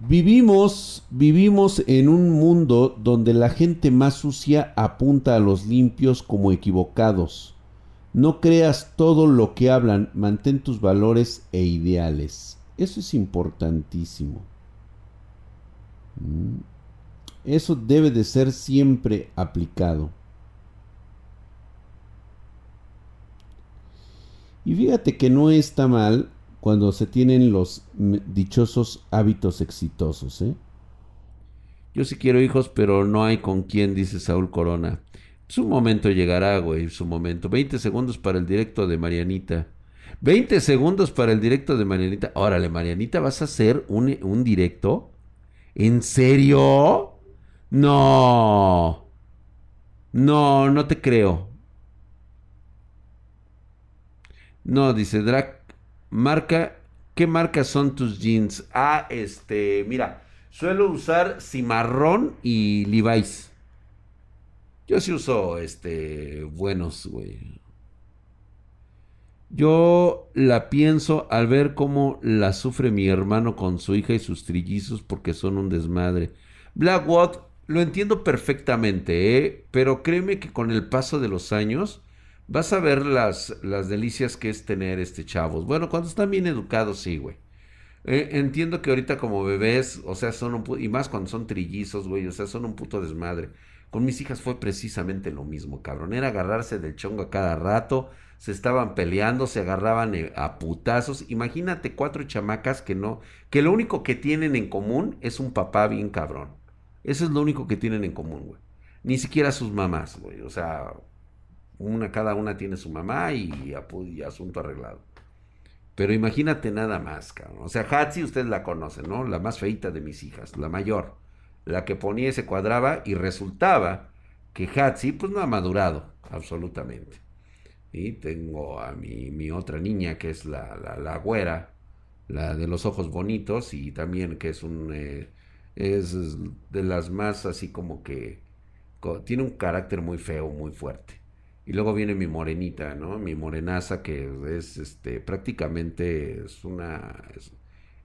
Vivimos, vivimos en un mundo donde la gente más sucia apunta a los limpios como equivocados. No creas todo lo que hablan, mantén tus valores e ideales. Eso es importantísimo. Mm. Eso debe de ser siempre aplicado. Y fíjate que no está mal cuando se tienen los dichosos hábitos exitosos, ¿eh? Yo sí quiero hijos, pero no hay con quién, dice Saúl Corona. Su momento llegará, güey, su momento. 20 segundos para el directo de Marianita. 20 segundos para el directo de Marianita. Órale, Marianita, ¿vas a hacer un, un directo? ¿En serio? No. No, no te creo. No, dice Drac. Marca. ¿Qué marcas son tus jeans? Ah, este. Mira. Suelo usar cimarrón y Levi's. Yo sí uso este. Buenos, güey. Yo la pienso al ver cómo la sufre mi hermano con su hija y sus trillizos porque son un desmadre. Blackwood, lo entiendo perfectamente, ¿eh? pero créeme que con el paso de los años vas a ver las, las delicias que es tener este chavos. Bueno, cuando están bien educados, sí, güey. Eh, entiendo que ahorita como bebés, o sea, son un y más cuando son trillizos, güey, o sea, son un puto desmadre. Con mis hijas fue precisamente lo mismo, cabrón. Era agarrarse del chongo a cada rato, se estaban peleando, se agarraban eh, a putazos. Imagínate cuatro chamacas que no, que lo único que tienen en común es un papá bien cabrón. Eso es lo único que tienen en común, güey. Ni siquiera sus mamás, güey. O sea, una, cada una tiene su mamá y, asunto arreglado. Pero imagínate nada más, cabrón. O sea, Hatsi, ustedes la conocen, ¿no? La más feita de mis hijas, la mayor. La que ponía y se cuadraba y resultaba que Hatsi, pues no ha madurado, absolutamente. Y tengo a mi, mi otra niña, que es la, la, güera, la de los ojos bonitos, y también que es un... Eh, es de las más así como que... Tiene un carácter muy feo, muy fuerte. Y luego viene mi morenita, ¿no? Mi morenaza que es, este, prácticamente es una...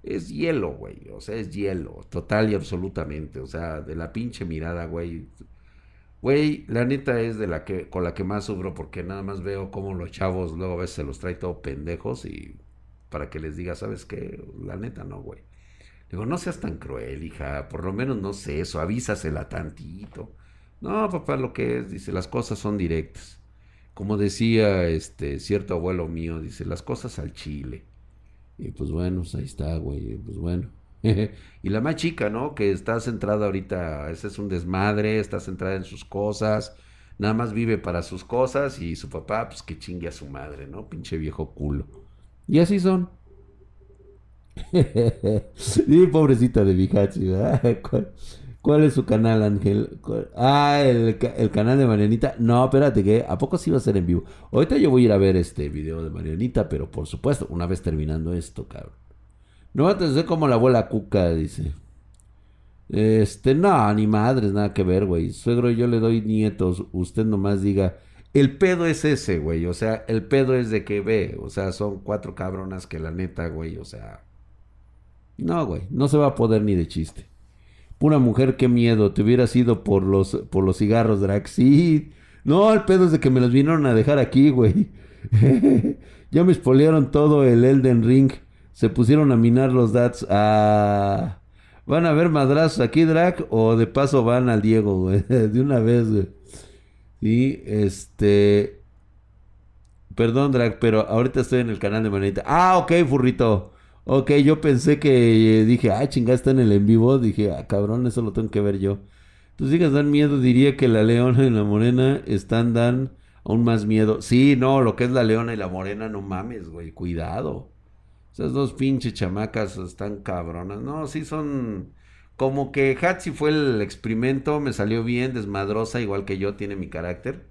Es, hielo, güey. O sea, es hielo. Total y absolutamente. O sea, de la pinche mirada, güey. Güey, la neta es de la que, con la que más sufro porque nada más veo cómo los chavos luego a veces se los trae todo pendejos y para que les diga, ¿sabes qué? La neta no, güey. Digo, no seas tan cruel, hija. Por lo menos no sé eso, avísasela tantito. No, papá, lo que es, dice, las cosas son directas como decía este cierto abuelo mío, dice, las cosas al chile. Y pues bueno, pues ahí está, güey, pues bueno. y la más chica, ¿no? Que está centrada ahorita, ese es un desmadre, está centrada en sus cosas, nada más vive para sus cosas y su papá, pues que chingue a su madre, ¿no? Pinche viejo culo. Y así son. sí, pobrecita de Bihachi, ¿verdad? ¿Cuál es su canal, Ángel? Ah, el, canal de Marianita. No, espérate, que ¿a poco sí va a ser en vivo? Ahorita yo voy a ir a ver este video de Marianita, pero por supuesto, una vez terminando esto, cabrón. No va a ser como la abuela Cuca, dice. Este, no, ni madres, nada que ver, güey. Suegro, yo le doy nietos. Usted nomás diga. El pedo es ese, güey. O sea, el pedo es de que ve. O sea, son cuatro cabronas que la neta, güey. O sea. No, güey. No se va a poder ni de chiste. Una mujer, qué miedo. Te hubieras ido por los, por los cigarros, Drax. Sí. No, el pedo es de que me los vinieron a dejar aquí, güey. ya me espolearon todo el Elden Ring. Se pusieron a minar los dats. Ah. ¿Van a ver madrazos aquí, Drac? ¿O de paso van al Diego, güey? de una vez, güey. Sí, este... Perdón, Drac, pero ahorita estoy en el canal de Manita. Ah, ok, furrito. Ok, yo pensé que eh, dije, ah, chingada, está en el en vivo. Dije, ah, cabrón, eso lo tengo que ver yo. Tus hijas dan miedo, diría que la leona y la morena están, dan aún más miedo. Sí, no, lo que es la leona y la morena, no mames, güey, cuidado. Esas dos pinches chamacas están cabronas. No, sí son. Como que Hatsi fue el experimento, me salió bien, desmadrosa, igual que yo, tiene mi carácter.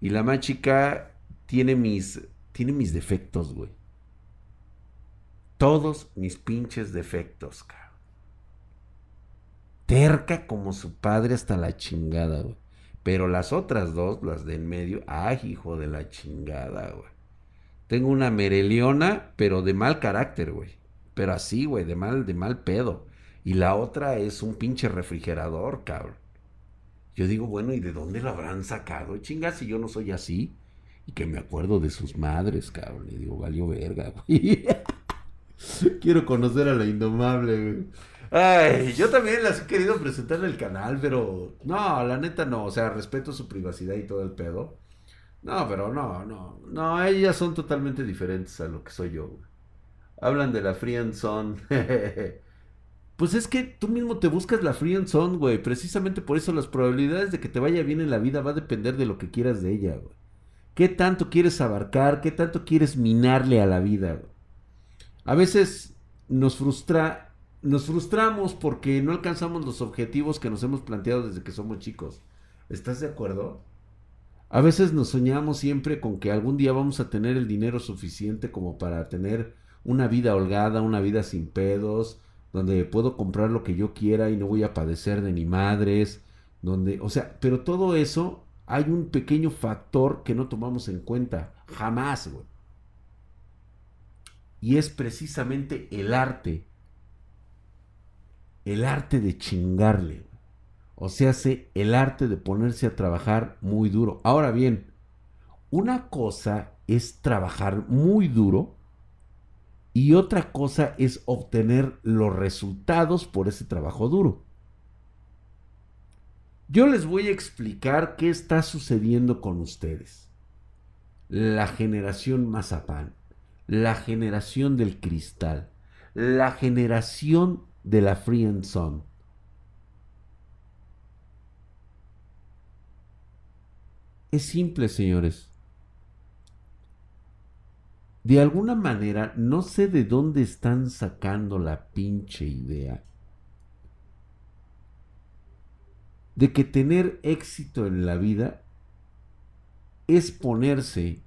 Y la más chica tiene mis. Tiene mis defectos, güey todos mis pinches defectos, cabrón. Terca como su padre hasta la chingada, güey. Pero las otras dos, las de en medio, ay, hijo de la chingada, güey. Tengo una mereliona, pero de mal carácter, güey. Pero así, güey, de mal, de mal pedo. Y la otra es un pinche refrigerador, cabrón. Yo digo, bueno, ¿y de dónde lo habrán sacado? Chinga, si yo no soy así. Y que me acuerdo de sus madres, cabrón. Y digo, valió verga, güey. Quiero conocer a la indomable, güey. Ay, yo también las he querido presentar en el canal, pero no, la neta no. O sea, respeto su privacidad y todo el pedo. No, pero no, no. No, ellas son totalmente diferentes a lo que soy yo, güey. Hablan de la free son. pues es que tú mismo te buscas la free son, güey. Precisamente por eso las probabilidades de que te vaya bien en la vida va a depender de lo que quieras de ella, güey. ¿Qué tanto quieres abarcar? ¿Qué tanto quieres minarle a la vida? Güey? A veces nos frustra, nos frustramos porque no alcanzamos los objetivos que nos hemos planteado desde que somos chicos. ¿Estás de acuerdo? A veces nos soñamos siempre con que algún día vamos a tener el dinero suficiente como para tener una vida holgada, una vida sin pedos, donde puedo comprar lo que yo quiera y no voy a padecer de ni madres, donde, o sea, pero todo eso hay un pequeño factor que no tomamos en cuenta, jamás, güey. Y es precisamente el arte, el arte de chingarle, o sea, el arte de ponerse a trabajar muy duro. Ahora bien, una cosa es trabajar muy duro y otra cosa es obtener los resultados por ese trabajo duro. Yo les voy a explicar qué está sucediendo con ustedes. La generación Mazapán, la generación del cristal, la generación de la Free and Son. Es simple, señores. De alguna manera, no sé de dónde están sacando la pinche idea de que tener éxito en la vida es ponerse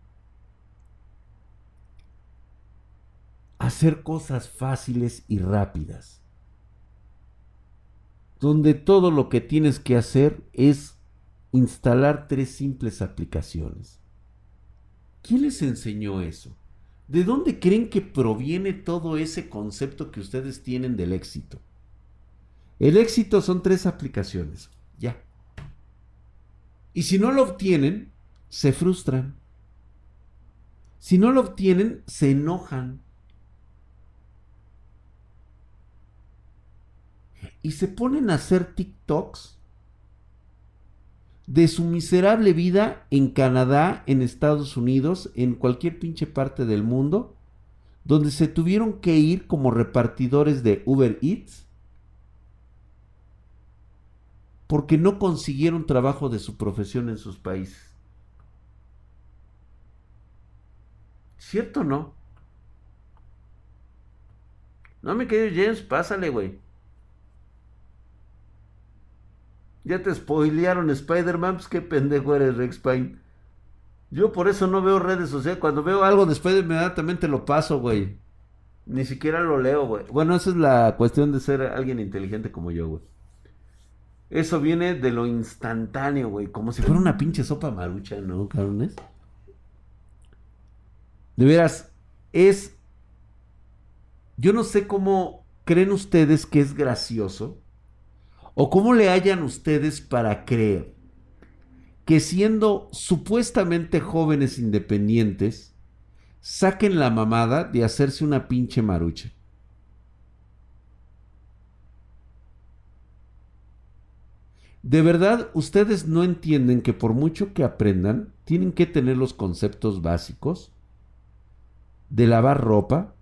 hacer cosas fáciles y rápidas. Donde todo lo que tienes que hacer es instalar tres simples aplicaciones. ¿Quién les enseñó eso? ¿De dónde creen que proviene todo ese concepto que ustedes tienen del éxito? El éxito son tres aplicaciones. Ya. Y si no lo obtienen, se frustran. Si no lo obtienen, se enojan. Y se ponen a hacer TikToks de su miserable vida en Canadá, en Estados Unidos, en cualquier pinche parte del mundo, donde se tuvieron que ir como repartidores de Uber Eats porque no consiguieron trabajo de su profesión en sus países. ¿Cierto o no? No, me querido James, pásale, güey. Ya te spoilearon Spider-Man, pues qué pendejo eres, Rex Pine. Yo por eso no veo redes sociales. Cuando veo algo de Spider, inmediatamente lo paso, güey. Ni siquiera lo leo, güey. Bueno, esa es la cuestión de ser alguien inteligente como yo, güey. Eso viene de lo instantáneo, güey. Como si fuera una pinche sopa marucha, ¿no, cabrones? De veras, es... Yo no sé cómo creen ustedes que es gracioso ¿O cómo le hallan ustedes para creer que siendo supuestamente jóvenes independientes, saquen la mamada de hacerse una pinche marucha? De verdad, ustedes no entienden que por mucho que aprendan, tienen que tener los conceptos básicos de lavar ropa,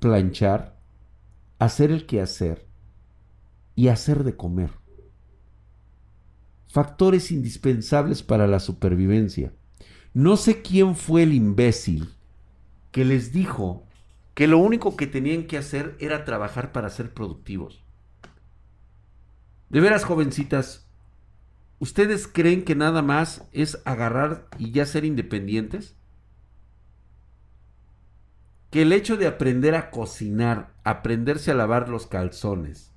planchar, hacer el quehacer, y hacer de comer. Factores indispensables para la supervivencia. No sé quién fue el imbécil que les dijo que lo único que tenían que hacer era trabajar para ser productivos. De veras, jovencitas, ¿ustedes creen que nada más es agarrar y ya ser independientes? Que el hecho de aprender a cocinar, aprenderse a lavar los calzones,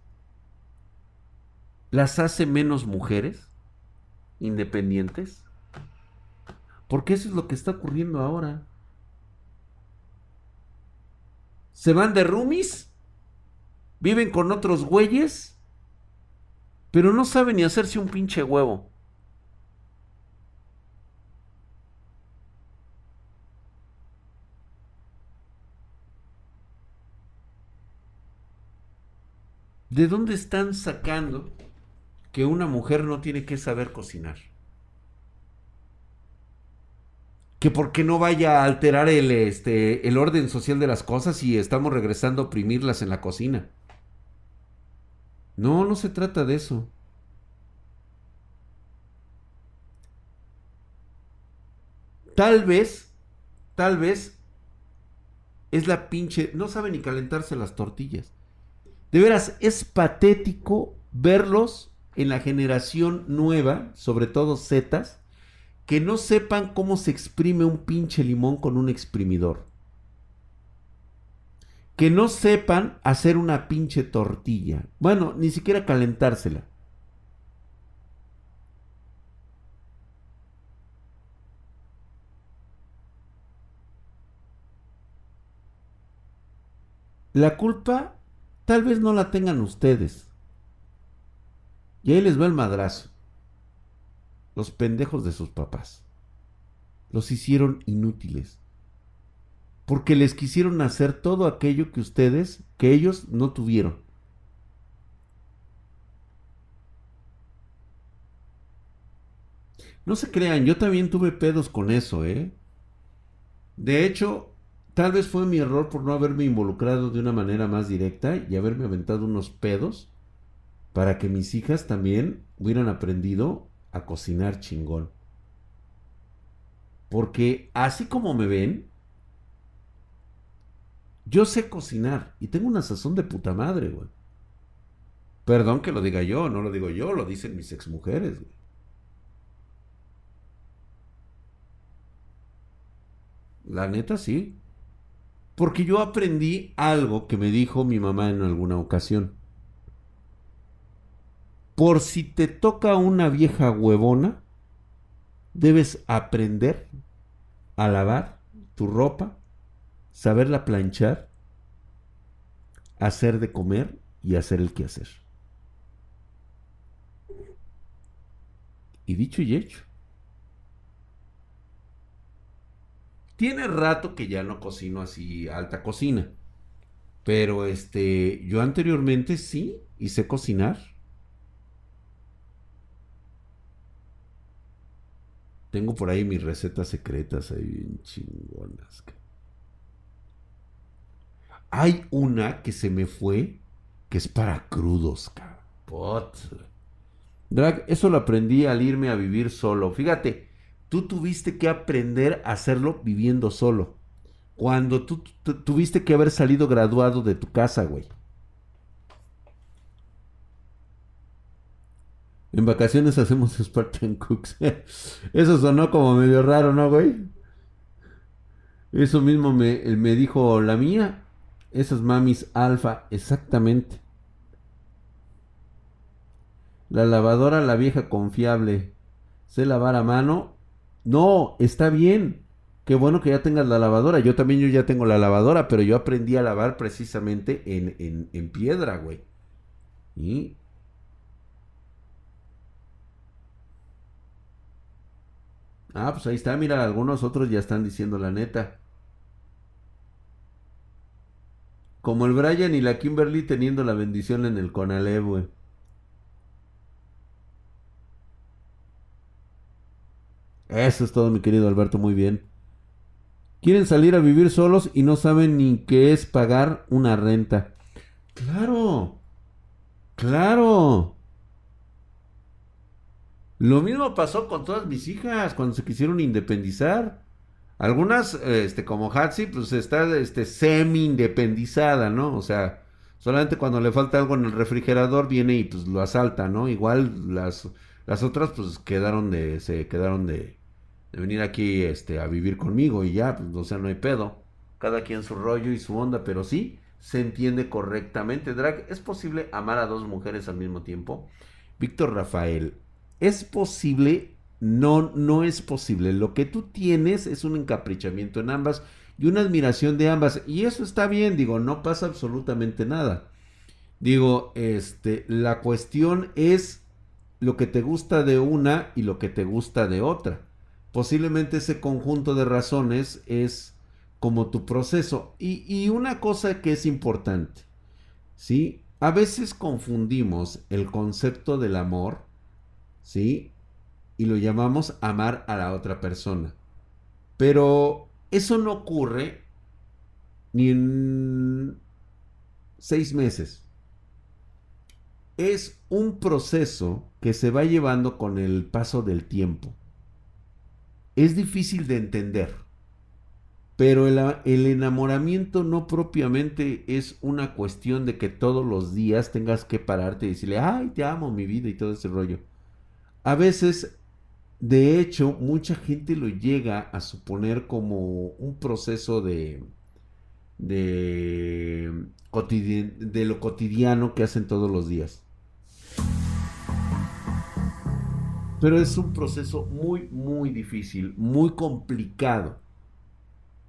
las hace menos mujeres independientes? Porque eso es lo que está ocurriendo ahora. Se van de roomies, Viven con otros güeyes, pero no saben ni hacerse un pinche huevo. ¿De dónde están sacando que una mujer no tiene que saber cocinar? Que porque no vaya a alterar el, este, el orden social de las cosas y estamos regresando a oprimirlas en la cocina. No, no se trata de eso. Tal vez, tal vez es la pinche, no sabe ni calentarse las tortillas. De veras, es patético verlos en la generación nueva, sobre todo Zetas, que no sepan cómo se exprime un pinche limón con un exprimidor. Que no sepan hacer una pinche tortilla. Bueno, ni siquiera calentársela. La culpa Tal vez no la tengan ustedes. Y ahí les va el madrazo. Los pendejos de sus papás. Los hicieron inútiles. Porque les quisieron hacer todo aquello que ustedes, que ellos no tuvieron. No se crean, yo también tuve pedos con eso, ¿eh? De hecho, Tal vez fue mi error por no haberme involucrado de una manera más directa y haberme aventado unos pedos para que mis hijas también hubieran aprendido a cocinar chingón. Porque así como me ven, yo sé cocinar y tengo una sazón de puta madre, güey. Perdón que lo diga yo, no lo digo yo, lo dicen mis exmujeres, güey. La neta sí. Porque yo aprendí algo que me dijo mi mamá en alguna ocasión. Por si te toca una vieja huevona, debes aprender a lavar tu ropa, saberla planchar, hacer de comer y hacer el quehacer. Y dicho y hecho. Tiene rato que ya no cocino así alta cocina. Pero este, yo anteriormente sí hice cocinar. Tengo por ahí mis recetas secretas ahí bien chingonas. Hay una que se me fue que es para crudos, cabrón. Drag, eso lo aprendí al irme a vivir solo. Fíjate, tú tuviste que aprender a hacerlo viviendo solo. Cuando tú, tuviste que haber salido graduado de tu casa, güey. En vacaciones hacemos Spartan Cooks. Eso sonó como medio raro, ¿no, güey? Eso mismo me, me dijo la mía. Esas mamis alfa, exactamente. La lavadora, la vieja confiable. Sé lavar a mano no, está bien. Qué bueno que ya tengas la lavadora. Yo también yo ya tengo la lavadora, pero yo aprendí a lavar precisamente en, en, piedra, güey. Y... Ah, pues ahí está, mira, algunos otros ya están diciendo la neta. Como el Brian y la Kimberly teniendo la bendición en el Conalep, güey. Eso es todo, mi querido Alberto, muy bien. Quieren salir a vivir solos y no saben ni qué es pagar una renta. Claro, claro. Lo mismo pasó con todas mis hijas cuando se quisieron independizar. Algunas, este, como Hatsi, pues está este, semi-independizada, ¿no? O sea, solamente cuando le falta algo en el refrigerador viene y pues lo asalta, ¿no? Igual las las otras pues quedaron de, se quedaron de, de venir aquí este, a vivir conmigo y ya, pues, o sea, no hay pedo. Cada quien su rollo y su onda, pero sí se entiende correctamente. Drag, ¿es posible amar a dos mujeres al mismo tiempo? Víctor Rafael, ¿es posible? No, no es posible. Lo que tú tienes es un encaprichamiento en ambas y una admiración de ambas. Y eso está bien, digo, no pasa absolutamente nada. Digo, este, la cuestión es lo que te gusta de una y lo que te gusta de otra. Posiblemente ese conjunto de razones es como tu proceso. Y, y una cosa que es importante, ¿sí? A veces confundimos el concepto del amor, ¿sí? Y lo llamamos amar a la otra persona. Pero eso no ocurre ni en seis meses. Es un proceso que se va llevando con el paso del tiempo. Es difícil de entender. Pero el, el, enamoramiento no propiamente es una cuestión de que todos los días tengas que pararte y decirle, ay, te amo mi vida y todo ese rollo. A veces, de hecho, mucha gente lo llega a suponer como un proceso de, de, lo cotidiano que hacen todos los días. Pero es un proceso muy, muy difícil, muy complicado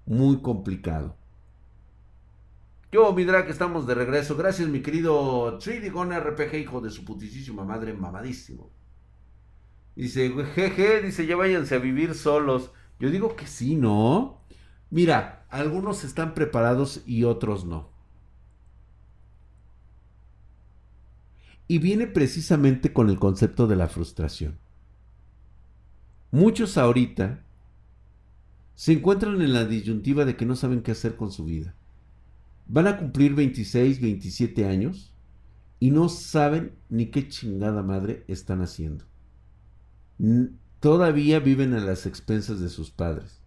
muy complicado. Yo, mi drag, estamos de regreso. Gracias, mi querido Tridigon RPG, hijo de su putísima madre, mamadísimo. Dice, jeje, dice, ya váyanse a vivir solos. Yo digo que sí, ¿no? Mira, algunos están preparados y otros no. Y viene precisamente con el concepto de la frustración. Muchos ahorita se encuentran en la disyuntiva de que no saben qué hacer con su vida. Van a cumplir 26, 27 años y no saben ni qué chingada madre están haciendo. Todavía viven a las expensas de sus padres.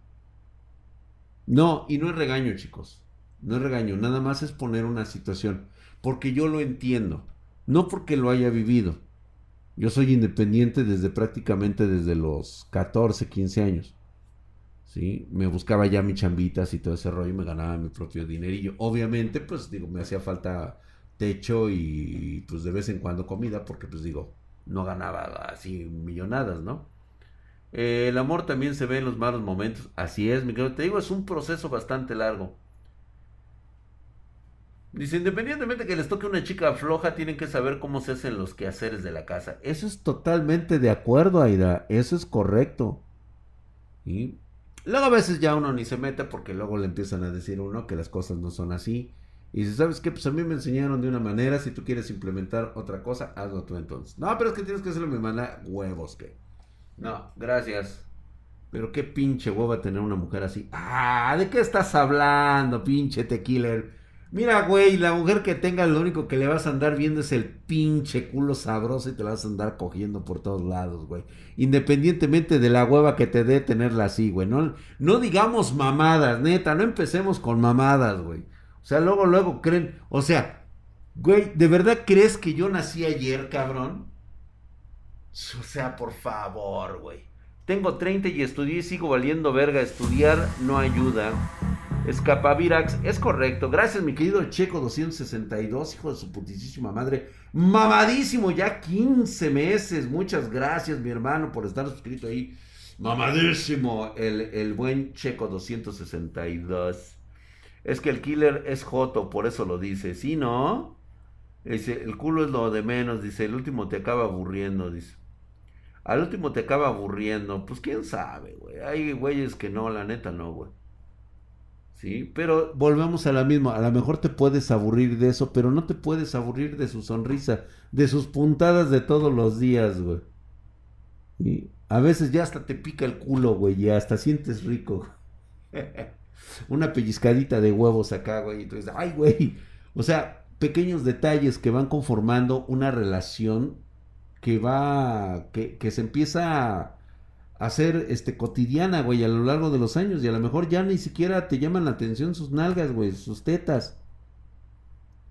No, y no es regaño, chicos. No es regaño, nada más es poner una situación. Porque yo lo entiendo. No porque lo haya vivido. Yo soy independiente desde prácticamente desde los 14, 15 años. ¿sí? Me buscaba ya mis chambitas y todo ese rollo, me ganaba mi propio dinerillo. Obviamente, pues digo, me hacía falta techo y pues de vez en cuando comida, porque pues digo, no ganaba así millonadas, ¿no? el amor también se ve en los malos momentos, así es, mi querido. Te digo, es un proceso bastante largo. Dice, independientemente que les toque una chica floja, tienen que saber cómo se hacen los quehaceres de la casa. Eso es totalmente de acuerdo, Aida. Eso es correcto. ¿Y? Luego a veces ya uno ni se mete porque luego le empiezan a decir uno que las cosas no son así. Y si sabes que pues a mí me enseñaron de una manera, si tú quieres implementar otra cosa, hazlo tú entonces. No, pero es que tienes que hacerlo de mi manera, huevos que. No, gracias. Pero qué pinche hueva tener una mujer así. Ah, ¿de qué estás hablando, pinche tequiller? Mira, güey, la mujer que tenga lo único que le vas a andar viendo es el pinche culo sabroso y te la vas a andar cogiendo por todos lados, güey. Independientemente de la hueva que te dé tenerla así, güey. No, no digamos mamadas, neta, no empecemos con mamadas, güey. O sea, luego, luego creen, o sea, güey, ¿de verdad crees que yo nací ayer, cabrón? O sea, por favor, güey. Tengo 30 y estudié y sigo valiendo verga. Estudiar no ayuda. Escapavirax, es correcto. Gracias, mi querido Checo 262, hijo de su putísima madre. Mamadísimo, ya 15 meses. Muchas gracias, mi hermano, por estar suscrito ahí. Mamadísimo, el, el buen Checo 262. Es que el killer es Joto, por eso lo dice. ¿Sí, no? Dice, el culo es lo de menos, dice, el último te acaba aburriendo, dice. Al último te acaba aburriendo, pues quién sabe, güey. Hay güeyes que no, la neta no, güey. Sí, pero volvemos a la misma. A lo mejor te puedes aburrir de eso, pero no te puedes aburrir de su sonrisa, de sus puntadas de todos los días, güey. Y a veces ya hasta te pica el culo, güey, y hasta sientes rico. Una pellizcadita de huevos acá, güey. Dices, ay, güey. O sea, pequeños detalles que van conformando una relación que va, que, que se empieza a hacer este cotidiana, güey, a lo largo de los años y a lo mejor ya ni siquiera te llaman la atención sus nalgas, güey, sus tetas.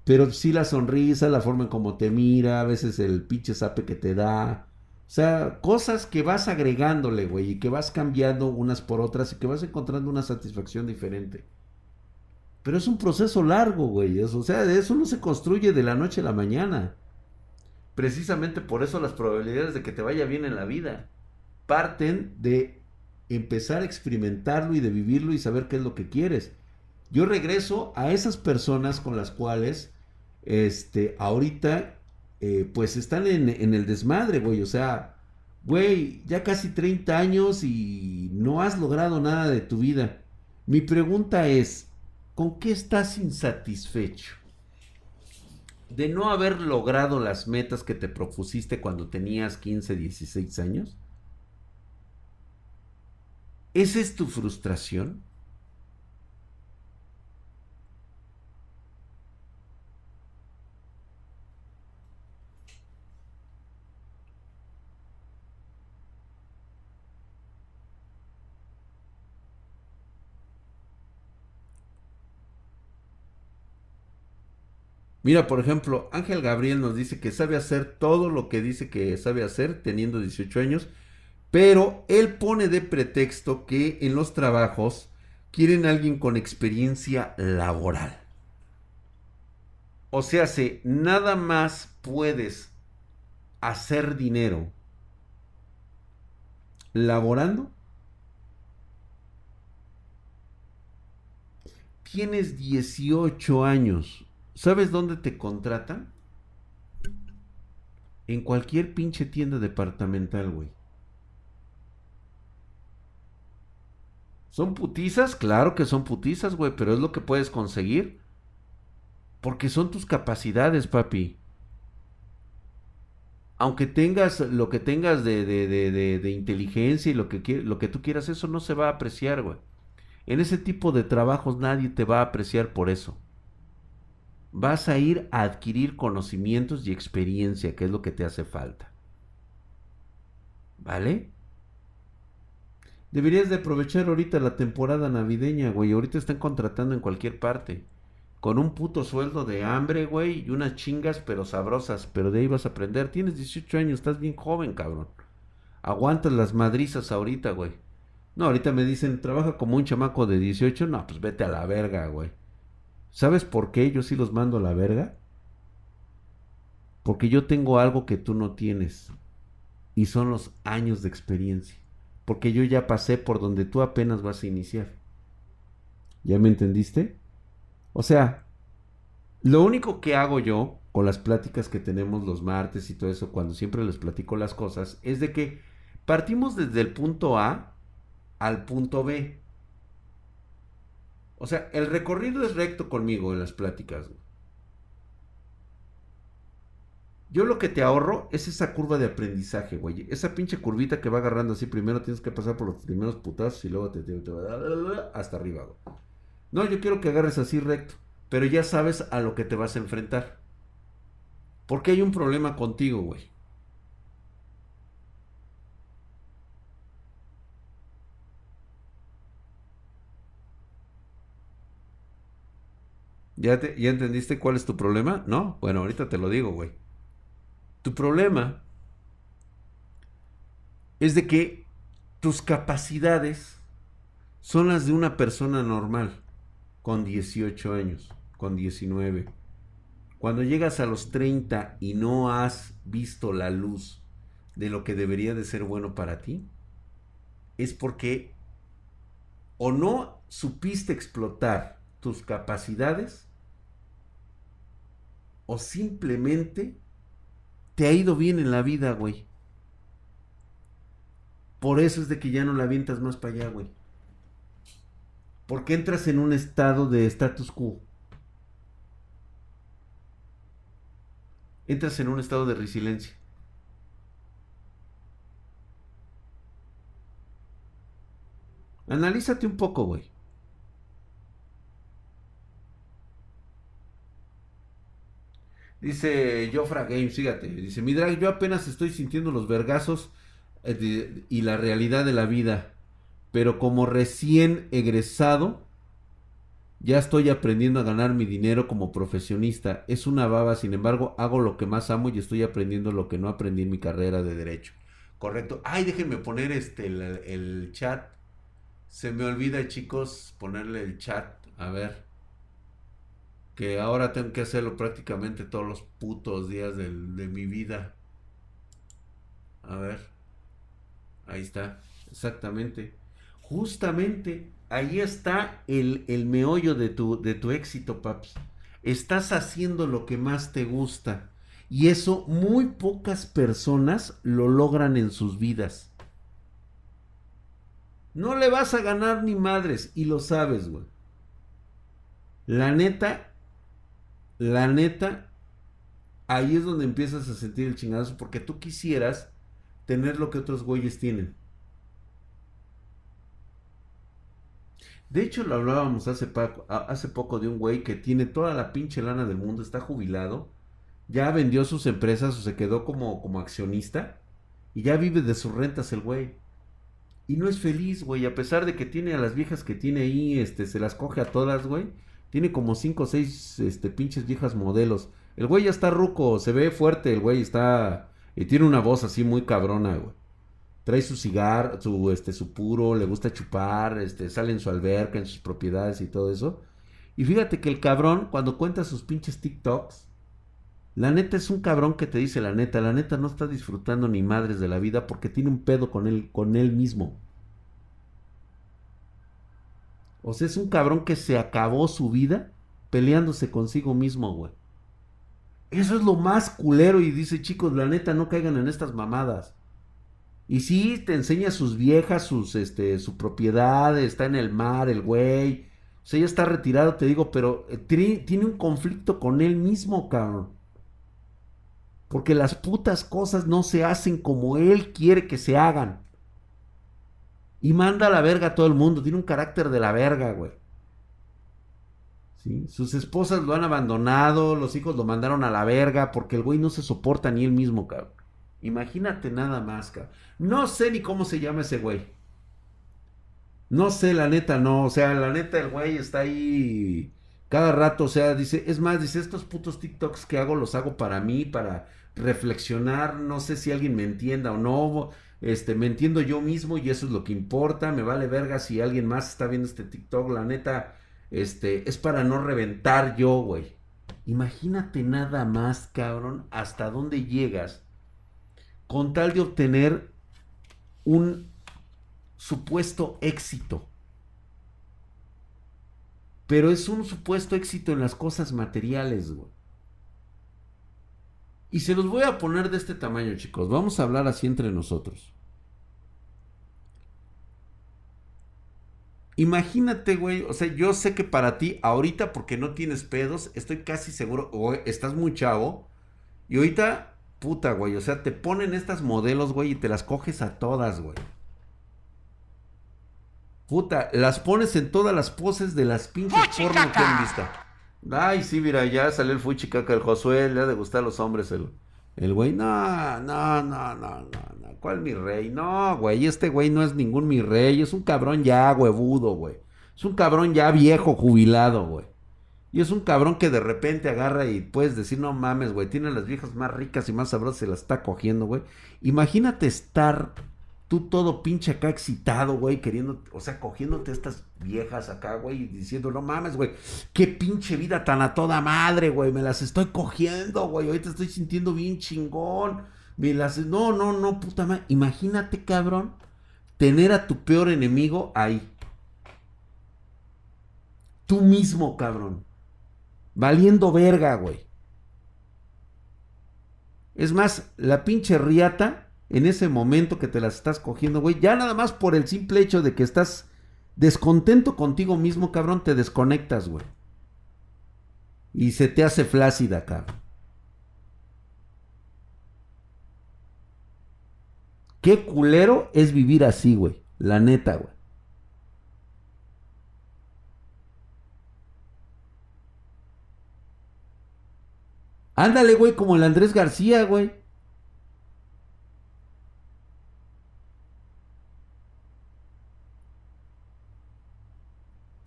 Pero sí la sonrisa, la forma en cómo te mira, a veces el pinche sape que te da. O sea, cosas que vas agregándole, güey, y que vas cambiando unas por otras y que vas encontrando una satisfacción diferente. Pero es un proceso largo, güey. o sea, eso no se construye de la noche a la mañana. Precisamente por eso las probabilidades de que te vaya bien en la vida parten de empezar a experimentarlo y de vivirlo y saber qué es lo que quieres. Yo regreso a esas personas con las cuales este, ahorita, eh, pues están en, en el desmadre, güey. O sea, güey, ya casi 30 años y no has logrado nada de tu vida. Mi pregunta es, ¿con qué estás insatisfecho? de no haber logrado las metas que te propusiste cuando tenías 15, 16 años? ¿Esa es tu frustración? Mira, por ejemplo, Ángel Gabriel nos dice que sabe hacer todo lo que dice que sabe hacer teniendo 18 años, pero él pone de pretexto que en los trabajos quieren a alguien con experiencia laboral. O sea, si nada más puedes hacer dinero laborando, tienes 18 años ¿Sabes dónde te contratan? En cualquier pinche tienda departamental, güey. ¿Son putizas? Claro que son putizas, güey, pero es lo que puedes conseguir. Porque son tus capacidades, papi. Aunque tengas lo que tengas de, de, de inteligencia y lo que, lo que tú quieras, eso no se va a apreciar, güey. En ese tipo de trabajos nadie te va a apreciar por eso vas a ir a adquirir conocimientos y experiencia, que es lo que te hace falta. ¿Vale? Deberías de aprovechar ahorita la temporada navideña, güey. Ahorita están contratando en cualquier parte. Con un puto sueldo de hambre, güey. Y unas chingas, pero sabrosas. Pero de ahí vas a aprender. Tienes 18 años, estás bien joven, cabrón. Aguantas las madrizas ahorita, güey. No, ahorita me dicen, trabaja como un chamaco de 18. No, pues vete a la verga, güey. ¿Sabes por qué yo sí los mando a la verga? Porque yo tengo algo que tú no tienes. Y son los años de experiencia. Porque yo ya pasé por donde tú apenas vas a iniciar. ¿Ya me entendiste? O sea, lo único que hago yo con las pláticas que tenemos los martes y todo eso, cuando siempre les platico las cosas, es de que partimos desde el punto A al punto B. O sea, el recorrido es recto conmigo en las pláticas. Yo lo que te ahorro es esa curva de aprendizaje, güey. Esa pinche curvita que va agarrando así. Primero tienes que pasar por los primeros putazos y luego te, va hasta arriba, güey. No, yo quiero que agarres así recto. Pero ya sabes a lo que te vas a enfrentar. Porque hay un problema contigo, güey. ¿Ya, ¿Ya entendiste cuál es tu problema? No, bueno, ahorita te lo digo, güey. Tu problema es de que tus capacidades son las de una persona normal, con 18 años, con 19. Cuando llegas a los 30 y no has visto la luz de lo que debería de ser bueno para ti, es porque o no supiste explotar tus capacidades o simplemente te ha ido bien en la vida, güey. Por eso es de que ya no la avientas más para allá, güey. Porque entras en un estado de status quo. Entras en un estado de resiliencia. Analízate un poco, güey. Dice Jofra Games, fíjate, dice, mi drag, yo apenas estoy sintiendo los vergazos eh, y la realidad de la vida, pero como recién egresado, ya estoy aprendiendo a ganar mi dinero como profesionista. Es una baba, sin embargo, hago lo que más amo y estoy aprendiendo lo que no aprendí en mi carrera de derecho. Correcto. Ay, déjenme poner este el chat. Se me olvida, chicos, ponerle el chat. A ver que ahora tengo que hacerlo prácticamente todos los putos días de, mi vida. A ver. Ahí está. Exactamente. Justamente ahí está el, el meollo de tu, de tu éxito, papi. estás haciendo lo que más te gusta. Y eso muy pocas personas lo logran en sus vidas. No le vas a ganar ni madres y lo sabes, güey. La neta, la neta, ahí es donde empiezas a sentir el chingazo porque tú quisieras tener lo que otros güeyes tienen. De hecho, lo hablábamos hace, poco, hace poco de un güey que tiene toda la pinche lana del mundo, está jubilado, ya vendió sus empresas o se quedó como, como accionista y ya vive de sus rentas el güey. Y no es feliz, güey, a pesar de que tiene a las viejas que tiene ahí, este, se las coge a todas, güey. Tiene como cinco o seis, este, pinches viejas modelos. El güey ya está ruco, se ve fuerte, el güey está... Y tiene una voz así muy cabrona, güey trae su cigarro, su, este, su puro, le gusta chupar, este, sale en su alberca, en sus propiedades y todo eso. Y fíjate que el cabrón, cuando cuenta sus pinches TikToks, la neta es un cabrón que te dice la neta, la neta no está disfrutando ni madres de la vida porque tiene un pedo con él, con él mismo. O sea, es un cabrón que se acabó su vida peleándose consigo mismo, güey. Eso es lo más culero y dice, chicos, la neta, no caigan en estas mamadas. Y sí, te enseña sus viejas, sus, este, su propiedad, está en el mar, el güey. O sea, ya está retirado, te digo, pero eh, tiene, un conflicto con él mismo, cabrón. Porque las putas cosas no se hacen como él quiere que se hagan. Y manda a la verga a todo el mundo. Tiene un carácter de la verga, güey. Sus esposas lo han abandonado, los hijos lo mandaron a la verga porque el güey no se soporta ni él mismo, cabrón. Imagínate nada más, cabrón. No sé ni cómo se llama ese güey. No sé, la neta, no. O sea, la neta, el güey está ahí cada rato. O sea, dice, es más, dice, estos putos TikToks que hago los hago para mí, para reflexionar. No sé si alguien me entienda o no. Este, me entiendo yo mismo y eso es lo que importa. Me vale verga si alguien más está viendo este TikTok. La neta, este, es para no reventar yo, güey. Imagínate nada más, cabrón, hasta dónde llegas con tal de obtener un supuesto éxito. Pero es un supuesto éxito en las cosas materiales, güey. Y se los voy a poner de este tamaño, chicos. Vamos a hablar así entre nosotros. Imagínate, güey. O sea, yo sé que para ti, ahorita, porque no tienes pedos, estoy casi seguro, o estás muy chavo. Y ahorita Puta, güey. O sea, te ponen estas modelos, güey, y te las coges a todas, güey. Puta, las pones en todas las poses de las pinches porno que han visto. Ay, sí, mira, ya salió el fuchicaca, el Josué, le ha de gustar a los hombres el, el güey. No, no, no, no, no, ¿Cuál mi rey? No, güey, este güey no es ningún mi rey, es un cabrón ya huevudo, güey. Es un cabrón ya viejo, jubilado, güey. Y es un cabrón que de repente agarra y puedes decir, no mames, güey, tiene las viejas más ricas y más sabrosas, se las está cogiendo, güey. Imagínate estar tú todo pinche acá excitado, güey, queriendo, o sea, cogiéndote estas viejas acá, güey, y diciendo, no mames, güey, qué pinche vida tan a toda madre, güey, me las estoy cogiendo, güey, ahorita estoy sintiendo bien chingón. Me las, no, no, no, puta madre. Imagínate, cabrón, tener a tu peor enemigo ahí. Tú mismo, cabrón. Valiendo verga, güey. Es más, la pinche riata, en ese momento que te las estás cogiendo, güey, ya nada más por el simple hecho de que estás descontento contigo mismo, cabrón, te desconectas, güey. Y se te hace flácida, cabrón. Qué culero es vivir así, güey. La neta, güey. Ándale, güey, como el Andrés García, güey.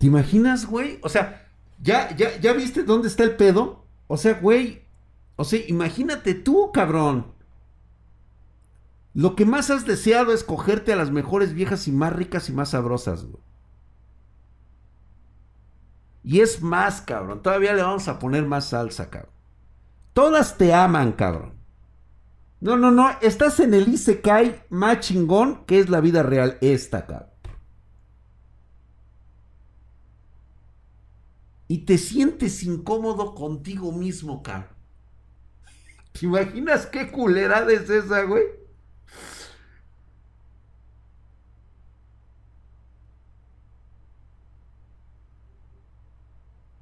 ¿Te imaginas, güey? O sea, ¿ya, ya, ¿ya viste dónde está el pedo? O sea, güey. O sea, imagínate tú, cabrón. Lo que más has deseado es cogerte a las mejores viejas y más ricas y más sabrosas, güey. Y es más, cabrón. Todavía le vamos a poner más salsa, cabrón. Todas te aman, cabrón. No, no, no. Estás en el Isekai más chingón que es la vida real. Esta, cabrón. Y te sientes incómodo contigo mismo, cabrón. ¿Te imaginas qué culerada es esa, güey?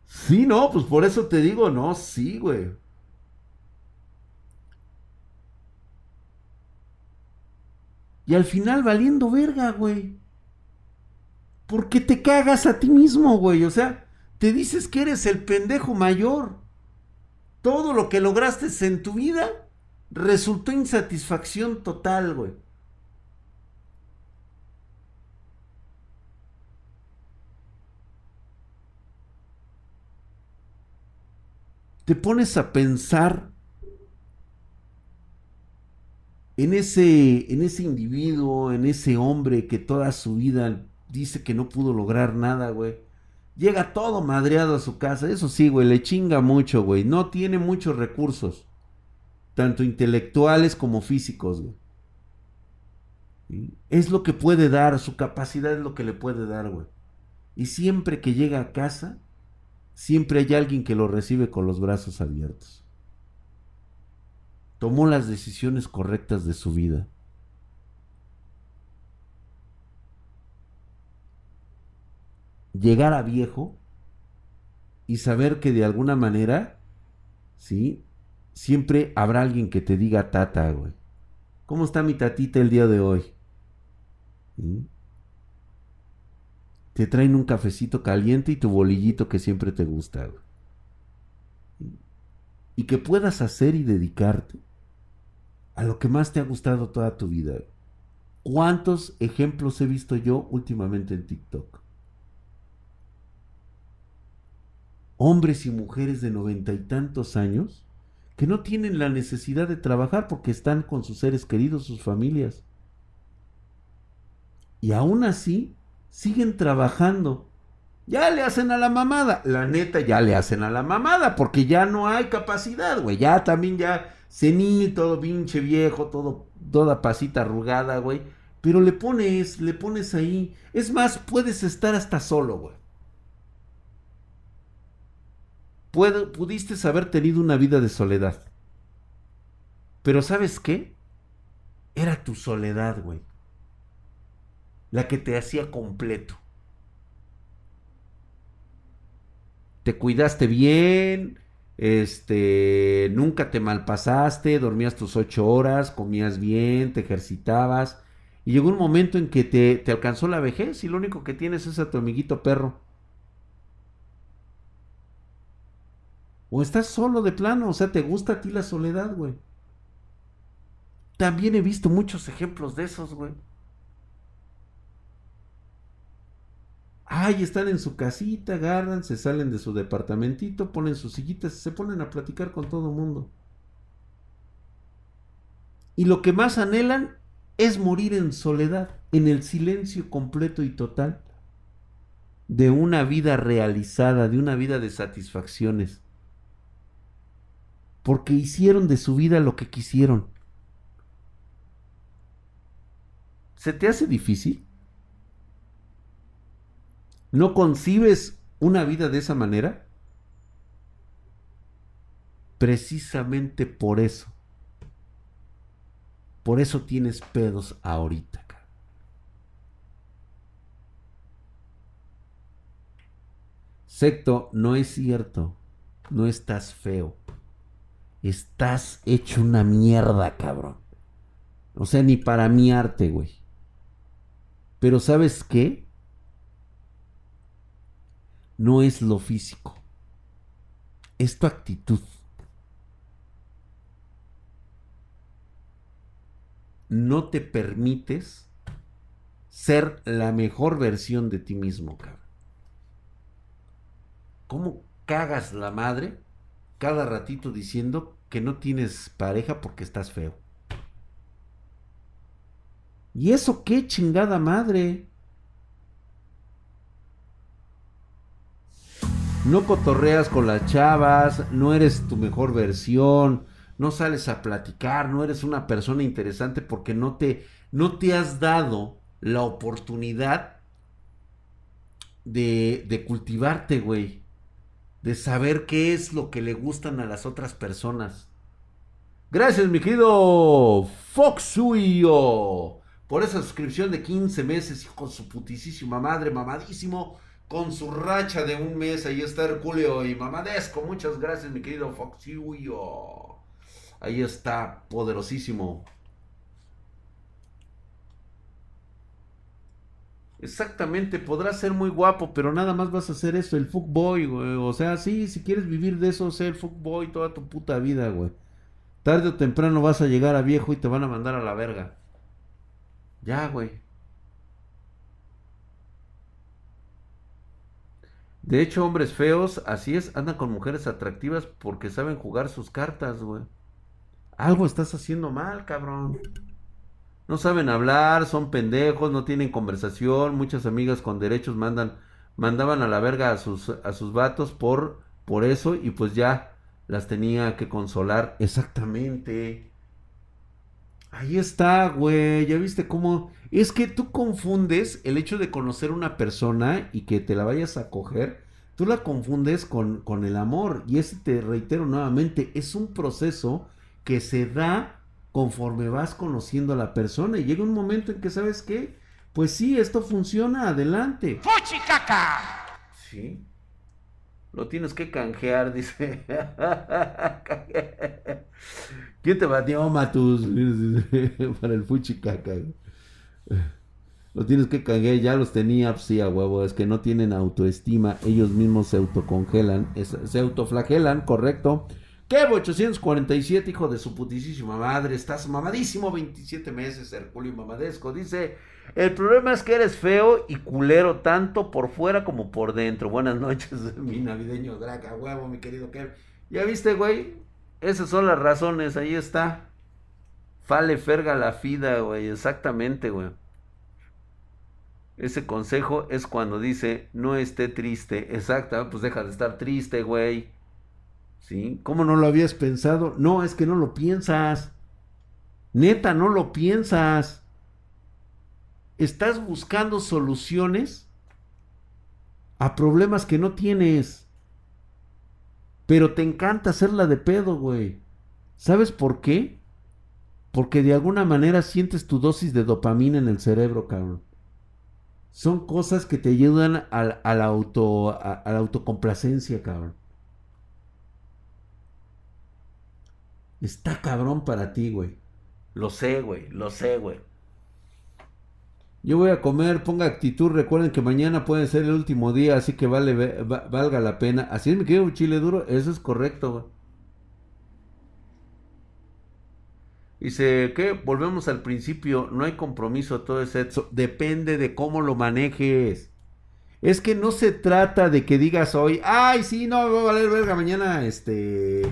Sí, no, pues por eso te digo, no, sí, güey. Y al final valiendo verga, güey. Porque te cagas a ti mismo, güey. O sea, te dices que eres el pendejo mayor. Todo lo que lograste en tu vida resultó insatisfacción total, güey. Te pones a pensar en ese, en ese individuo, en ese hombre que toda su vida dice que no pudo lograr nada, güey. Llega todo madreado a su casa. Eso sí, güey, le chinga mucho, güey. No tiene muchos recursos. Tanto intelectuales como físicos, güey. Es lo que puede dar, su capacidad es lo que le puede dar, güey. Y siempre que llega a casa, siempre hay alguien que lo recibe con los brazos abiertos tomó las decisiones correctas de su vida. Llegar a viejo y saber que de alguna manera, ¿sí? Siempre habrá alguien que te diga tata, güey. ¿Cómo está mi tatita el día de hoy? Te traen un cafecito caliente y tu bolillito que siempre te gusta, güey. Y que puedas hacer y dedicarte a lo que más te ha gustado toda tu vida. ¿Cuántos ejemplos he visto yo últimamente en TikTok? Hombres y mujeres de noventa y tantos años que no tienen la necesidad de trabajar porque están con sus seres queridos, sus familias. Y aún así siguen trabajando. Ya le hacen a la mamada. La neta, ya le hacen a la mamada porque ya no hay capacidad, güey. Ya también ya senil, todo pinche viejo, todo, toda pasita arrugada, güey. Pero le pones, le pones ahí. Es más, puedes estar hasta solo, güey. Pudiste haber tenido una vida de soledad. Pero ¿sabes qué? Era tu soledad, güey. La que te hacía completo. Te cuidaste bien, este, nunca te malpasaste, dormías tus ocho horas, comías bien, te ejercitabas. Y llegó un momento en que te, te alcanzó la vejez y lo único que tienes es a tu amiguito perro. O estás solo de plano, o sea, te gusta a ti la soledad, güey. También he visto muchos ejemplos de esos, güey. Ay, están en su casita, agarran, se salen de su departamentito, ponen sus sillitas, se ponen a platicar con todo el mundo. Y lo que más anhelan es morir en soledad, en el silencio completo y total de una vida realizada, de una vida de satisfacciones. Porque hicieron de su vida lo que quisieron. ¿Se te hace difícil? ¿No concibes una vida de esa manera? Precisamente por eso. Por eso tienes pedos ahorita. Sexto, no es cierto. No estás feo. Estás hecho una mierda, cabrón. O sea, ni para mi arte, güey. Pero ¿sabes qué? no es lo físico, es tu actitud. No te permites ser la mejor versión de ti mismo, cabrón. ¿Cómo cagas la madre cada ratito diciendo que no tienes pareja porque estás feo? ¿Y eso qué chingada madre? no cotorreas con las chavas, no eres tu mejor versión, no sales a platicar, no eres una persona interesante porque no te, no te has dado la oportunidad de, de cultivarte, güey. De saber qué es lo que le gustan a las otras personas. Gracias, mi querido Foxuyo, por esa suscripción de 15 meses, hijo con su putisísima madre, mamadísimo, con su racha de un mes. Ahí está Herculeo y mamadesco. Muchas gracias, mi querido Foxuyo. Ahí está, poderosísimo. Exactamente, podrás ser muy guapo, pero nada más vas a hacer eso, el fuckboy, güey. O sea, sí, si quieres vivir de eso, ser fuckboy toda tu puta vida, güey. Tarde o temprano vas a llegar a viejo y te van a mandar a la verga. Ya, güey. De hecho, hombres feos, así es, andan con mujeres atractivas porque saben jugar sus cartas, güey. Algo estás haciendo mal, cabrón. No saben hablar, son pendejos, no tienen conversación. Muchas amigas con derechos mandan, mandaban a la verga a sus, a sus vatos por, por eso y pues ya las tenía que consolar. Exactamente. Ahí está, güey. Ya viste cómo. Es que tú confundes el hecho de conocer una persona y que te la vayas a coger. Tú la confundes con, con el amor. Y ese, te reitero nuevamente, es un proceso que se da conforme vas conociendo a la persona y llega un momento en que sabes qué, pues sí, esto funciona, adelante. ¡Fuchicaca! Sí. Lo tienes que canjear, dice. ¿Quién te batió, Matus? Para el fuchicaca. Lo tienes que canjear, ya los tenía, pues sí, a huevo. Es que no tienen autoestima, ellos mismos se autocongelan, se autoflagelan, correcto. Kevo 847, hijo de su putísima madre, estás mamadísimo, 27 meses, Herculio Mamadesco. Dice, el problema es que eres feo y culero tanto por fuera como por dentro. Buenas noches, mi navideño draga, huevo, mi querido Kev. Ya viste, güey, esas son las razones, ahí está. Fale ferga la fida, güey, exactamente, güey. Ese consejo es cuando dice, no esté triste. Exacto, pues deja de estar triste, güey. ¿Sí? ¿Cómo no lo habías pensado? No, es que no lo piensas. Neta, no lo piensas. Estás buscando soluciones a problemas que no tienes. Pero te encanta hacerla de pedo, güey. ¿Sabes por qué? Porque de alguna manera sientes tu dosis de dopamina en el cerebro, cabrón. Son cosas que te ayudan a, la, auto, a la autocomplacencia, cabrón. Está cabrón para ti, güey. Lo sé, güey. Lo sé, güey. Yo voy a comer, ponga actitud. Recuerden que mañana puede ser el último día, así que vale, valga la pena. Así es, me quedo chile duro. Eso es correcto, güey. Dice que volvemos al principio, no hay compromiso, todo es sexo. Depende de cómo lo manejes. Es que no se trata de que digas hoy, ay, sí, no, va a valer verga mañana, este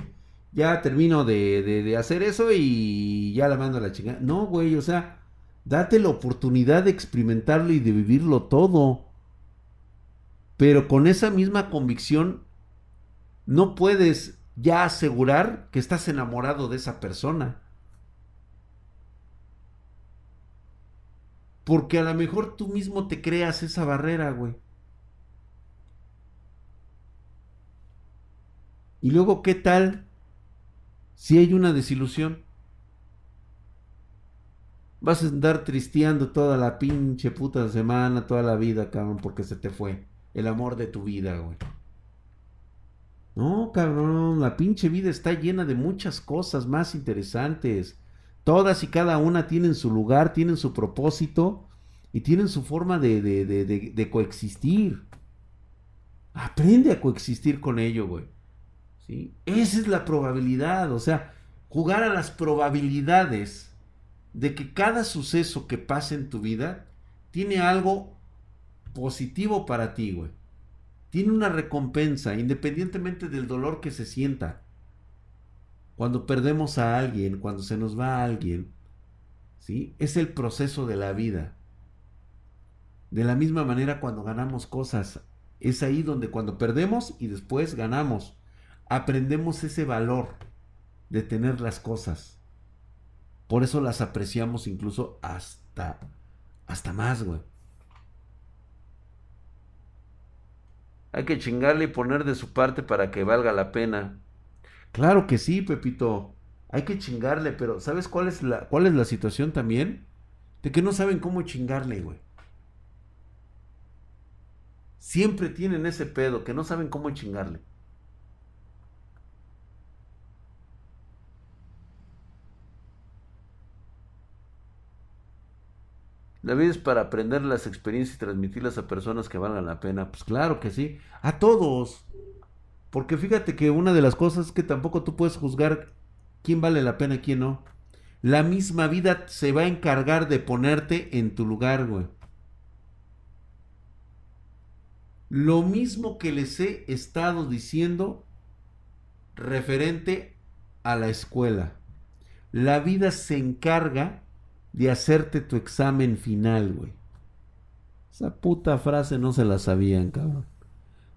ya termino de, hacer eso y ya la mando a la chingada. No, güey, o sea, date la oportunidad de experimentarlo y de vivirlo todo. Pero con esa misma convicción, no puedes ya asegurar que estás enamorado de esa persona. Porque a lo mejor tú mismo te creas esa barrera, güey. Y luego, ¿qué tal si hay una desilusión, vas a andar tristeando toda la pinche puta semana, toda la vida, cabrón, porque se te fue el amor de tu vida, güey. No, cabrón, la pinche vida está llena de muchas cosas más interesantes. Todas y cada una tienen su lugar, tienen su propósito y tienen su forma de, de, coexistir. Aprende a coexistir con ello, güey. Esa es la probabilidad, o sea, jugar a las probabilidades de que cada suceso que pase en tu vida tiene algo positivo para ti, güey. Tiene una recompensa, independientemente del dolor que se sienta. Cuando perdemos a alguien, cuando se nos va a alguien, ¿sí? Es el proceso de la vida. De la misma manera cuando ganamos cosas, es ahí donde cuando perdemos y después ganamos aprendemos ese valor de tener las cosas. Por eso las apreciamos incluso hasta, hasta más, güey. Hay que chingarle y poner de su parte para que valga la pena. Claro que sí, Pepito. Hay que chingarle, pero ¿sabes cuál es la, cuál es la situación también? De que no saben cómo chingarle, güey. Siempre tienen ese pedo, que no saben cómo chingarle. La vida es para aprender las experiencias y transmitirlas a personas que valgan la pena. Pues claro que sí. A todos. Porque fíjate que una de las cosas es que tampoco tú puedes juzgar quién vale la pena y quién no. La misma vida se va a encargar de ponerte en tu lugar, güey. Lo mismo que les he estado diciendo referente a la escuela. La vida se encarga de hacerte tu examen final, güey. Esa puta frase no se la sabían, cabrón.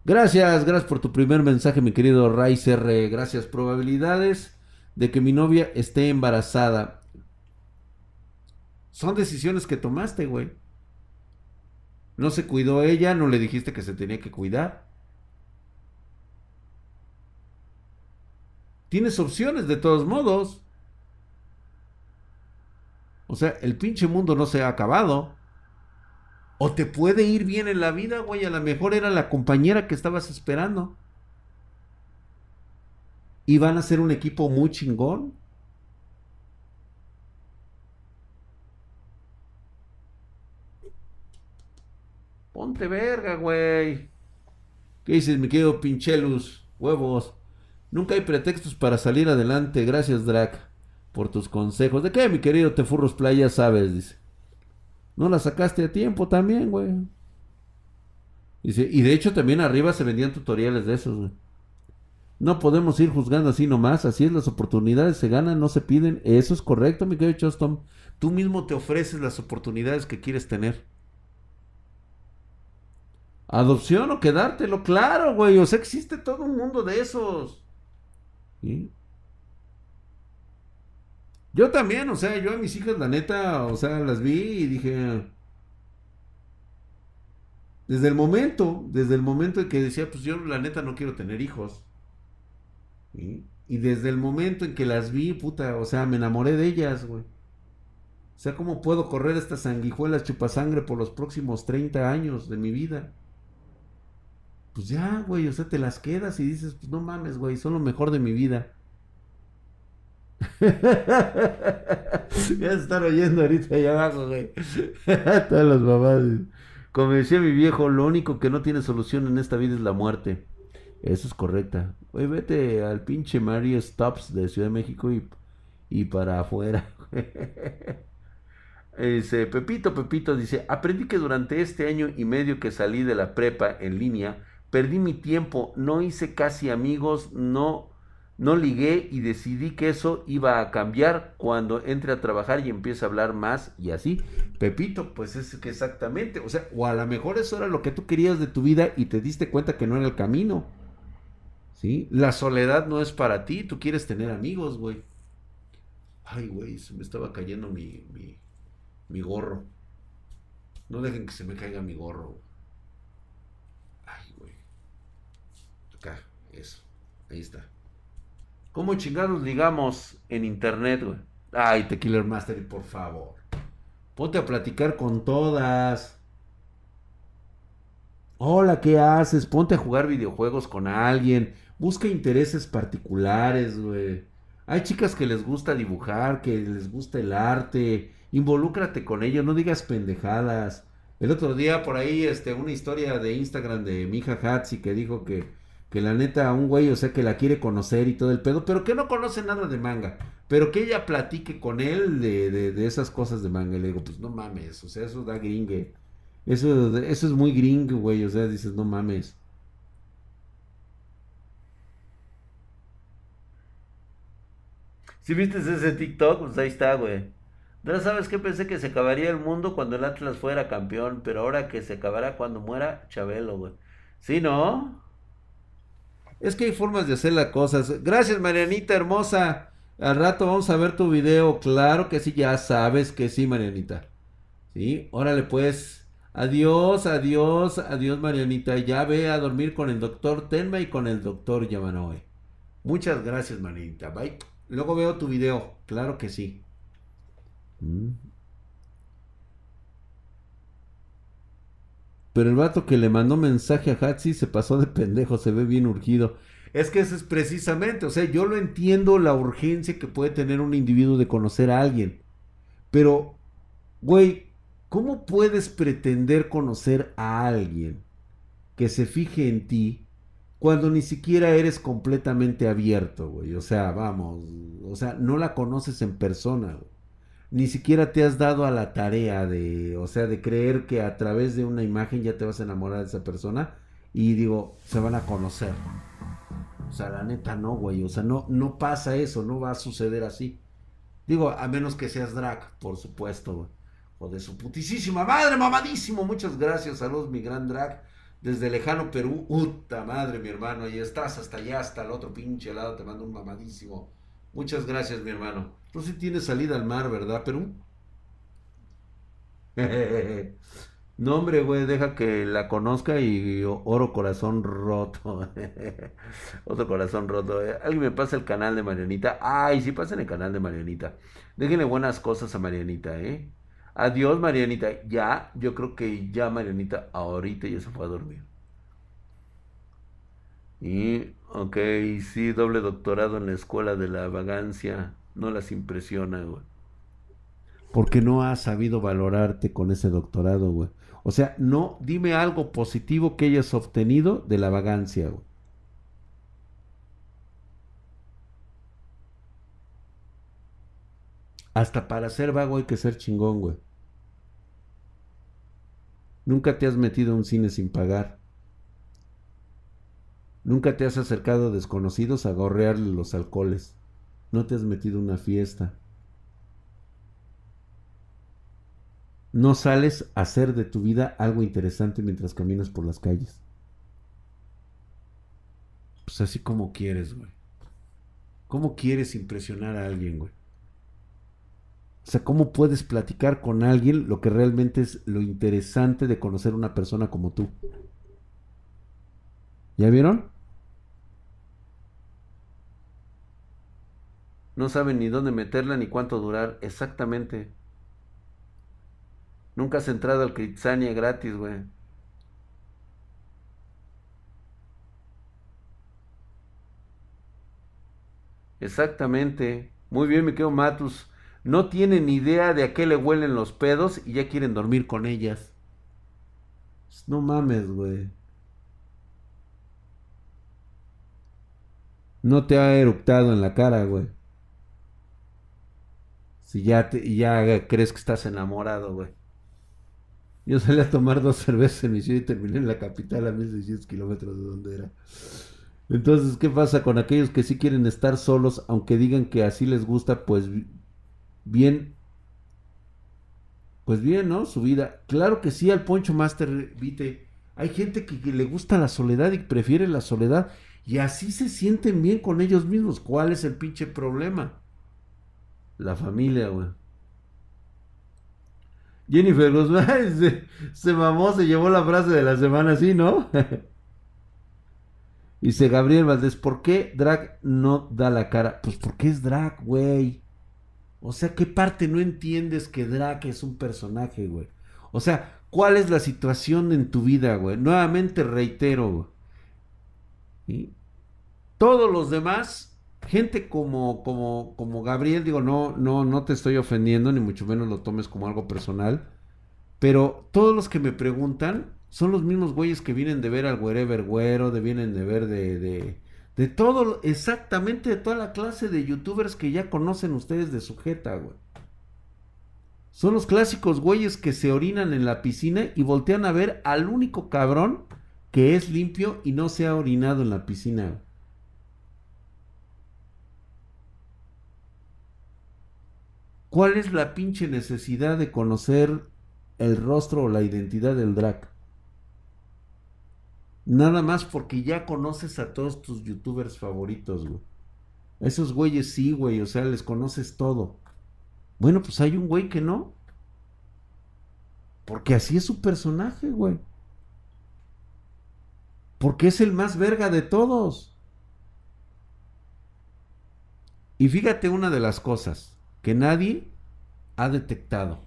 Gracias, gracias por tu primer mensaje, mi querido Ricer. Gracias. Probabilidades de que mi novia esté embarazada. Son decisiones que tomaste, güey. No se cuidó ella, no le dijiste que se tenía que cuidar. Tienes opciones de todos modos. O sea, el pinche mundo no se ha acabado. O te puede ir bien en la vida, güey. A lo mejor era la compañera que estabas esperando. Y van a ser un equipo muy chingón. Ponte verga, güey. ¿Qué dices, mi querido Pinchelus? Huevos. Nunca hay pretextos para salir adelante. Gracias, Drac por tus consejos. ¿De qué, mi querido Tefurros Playa sabes? Dice. No la sacaste a tiempo también, güey. Dice, y de hecho también arriba se vendían tutoriales de esos, güey. No podemos ir juzgando así nomás, así es, las oportunidades se ganan, no se piden. Eso es correcto, mi querido Chostom. Tú mismo te ofreces las oportunidades que quieres tener. Adopción o quedártelo, claro, güey. O sea, existe todo un mundo de esos. ¿Sí? Yo también, o sea, yo a mis hijas, la neta, o sea, las vi y dije. Desde el momento, desde el momento en que decía, pues yo la neta no quiero tener hijos. Y desde el momento en que las vi, puta, o sea, me enamoré de ellas, güey. O sea, ¿cómo puedo correr estas sanguijuelas chupasangre por los próximos 30 años de mi vida? Pues ya, güey, o sea, te las quedas y dices, pues no mames, güey, son lo mejor de mi vida. ya están oyendo ahorita allá abajo, güey. Todas las mamás. Como decía mi viejo, lo único que no tiene solución en esta vida es la muerte. Eso es correcta. Oye, vete al pinche Mario Stops de Ciudad de México y, y para afuera. dice, Pepito, Pepito, dice, aprendí que durante este año y medio que salí de la prepa en línea, perdí mi tiempo, no hice casi amigos, no no ligué y decidí que eso iba a cambiar cuando entre a trabajar y empiece a hablar más y así. Pepito, pues es que exactamente, o sea, o a lo mejor eso era lo que tú querías de tu vida y te diste cuenta que no era el camino. ¿Sí? La soledad no es para ti, tú quieres tener amigos, güey. Ay, güey, se me estaba cayendo mi, mi, mi gorro. No dejen que se me caiga mi gorro. Ay, güey. Acá, eso. Ahí está. ¿Cómo chingados ligamos en internet, güey? Ay, Tequila Master, por favor. Ponte a platicar con todas. Hola, ¿qué haces? Ponte a jugar videojuegos con alguien. Busca intereses particulares, güey. Hay chicas que les gusta dibujar, que les gusta el arte. Involúcrate con ellos, no digas pendejadas. El otro día por ahí, este, una historia de Instagram de mi hija Hatsi que dijo que que la neta, un güey, o sea, que la quiere conocer y todo el pedo, pero que no conoce nada de manga, pero que ella platique con él de, de, esas cosas de manga. Y le digo, pues no mames, o sea, eso da gringue. Eso, eso es muy gringo, güey, o sea, dices, no mames. Si viste ese TikTok, pues ahí está, güey. ¿No sabes qué? Pensé que se acabaría el mundo cuando el Atlas fuera campeón, pero ahora que se acabará cuando muera Chabelo, güey. ¿Sí, no? Es que hay formas de hacer las cosas. Gracias, Marianita hermosa. Al rato vamos a ver tu video. Claro que sí, ya sabes que sí, Marianita. Sí, órale pues. Adiós, adiós, adiós, Marianita. Ya ve a dormir con el doctor Tenma y con el doctor Yamanoe. Muchas gracias, Marianita. Bye. Luego veo tu video. Claro que sí. Mm. Pero el vato que le mandó mensaje a Hatsi se pasó de pendejo, se ve bien urgido. Es que eso es precisamente, o sea, yo lo entiendo la urgencia que puede tener un individuo de conocer a alguien. Pero, güey, ¿cómo puedes pretender conocer a alguien que se fije en ti cuando ni siquiera eres completamente abierto, güey? O sea, vamos, o sea, no la conoces en persona, Ni siquiera te has dado a la tarea de, o sea, de creer que a través de una imagen ya te vas a enamorar de esa persona y digo, se van a conocer. O sea, la neta no, güey. O sea, no, no pasa eso, no va a suceder así. Digo, a menos que seas drag, por supuesto, güey. O de su putísima madre, mamadísimo. Muchas gracias, saludos, mi gran drag. Desde lejano Perú, puta madre, mi hermano. Ahí estás, hasta allá, hasta el otro pinche lado. Te mando un mamadísimo. Muchas gracias, mi hermano. Tú sí tienes salida al mar, ¿verdad, Perú? No, hombre, güey, deja que la conozca y oro corazón roto. Otro corazón roto. Eh. Alguien me pasa el canal de Marianita. Ay, sí, pasen el canal de Marianita. Déjenle buenas cosas a Marianita, ¿eh? Adiós, Marianita. Ya, yo creo que ya Marianita ahorita ya se fue a dormir. Y, ok, sí, doble doctorado en la escuela de la vagancia. No las impresiona, güey. Porque no has sabido valorarte con ese doctorado, güey. O sea, no, dime algo positivo que hayas obtenido de la vagancia, güey. Hasta para ser vago hay que ser chingón, güey. Nunca te has metido a un cine sin pagar. Nunca te has acercado a desconocidos a gorrearle los alcoholes. No te has metido a una fiesta. no sales a hacer de tu vida algo interesante mientras caminas por las calles. Pues así como quieres, güey. ¿Cómo quieres impresionar a alguien, güey? O sea, ¿cómo puedes platicar con alguien lo que realmente es lo interesante de conocer a una persona como tú? ¿Ya vieron? No saben ni dónde meterla ni cuánto durar. Exactamente. Nunca has entrado al Critsania gratis, güey. Exactamente. Muy bien, me quedo Matus. No tienen idea de a qué le huelen los pedos y ya quieren dormir con ellas. No mames, güey. No te ha eruptado en la cara, güey. Si ya, te, ya crees que estás enamorado, güey. Yo salí a tomar dos cervezas en mi ciudad y terminé en la capital a 1600 kilómetros de donde era. Entonces, ¿qué pasa con aquellos que sí quieren estar solos, aunque digan que así les gusta? Pues bien, pues bien, ¿no? Su vida. Claro que sí, al Poncho Master, vite. Hay gente que, que le gusta la soledad y prefiere la soledad y así se sienten bien con ellos mismos. ¿Cuál es el pinche problema? La familia, güey. Jennifer Guzmán se, se, mamó, se llevó la frase de la semana así, ¿no? Dice Gabriel Valdés, ¿por qué Drag no da la cara? Pues porque es Drag, güey. O sea, ¿qué parte no entiendes que Drag es un personaje, güey? O sea, ¿cuál es la situación en tu vida, güey? Nuevamente reitero, güey. Todos los demás gente como, como, como Gabriel, digo, no, no, no te estoy ofendiendo, ni mucho menos lo tomes como algo personal. Pero todos los que me preguntan son los mismos güeyes que vienen de ver al Wherever Güero, de vienen de ver de, de, de todo, exactamente de toda la clase de youtubers que ya conocen ustedes de sujeta, güey. Son los clásicos güeyes que se orinan en la piscina y voltean a ver al único cabrón que es limpio y no se ha orinado en la piscina. ¿Cuál es la pinche necesidad de conocer el rostro o la identidad del drag? Nada más porque ya conoces a todos tus youtubers favoritos, güey. Esos güeyes sí, güey, o sea, les conoces todo. Bueno, pues hay un güey que no. Porque así es su personaje, güey. Porque es el más verga de todos. Y fíjate una de las cosas que nadie ha detectado.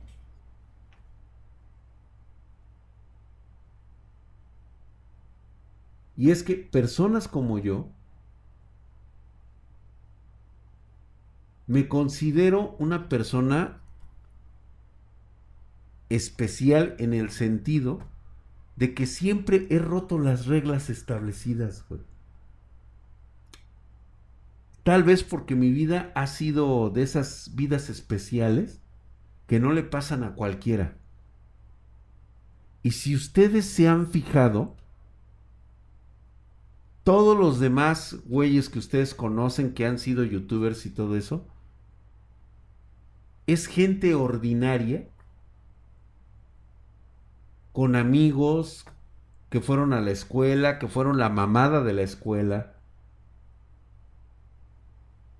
Y es que personas como yo me considero una persona especial en el sentido de que siempre he roto las reglas establecidas, Tal vez porque mi vida ha sido de esas vidas especiales que no le pasan a cualquiera. Y si ustedes se han fijado, todos los demás güeyes que ustedes conocen que han sido youtubers y todo eso, es gente ordinaria con amigos que fueron a la escuela, que fueron la mamada de la escuela.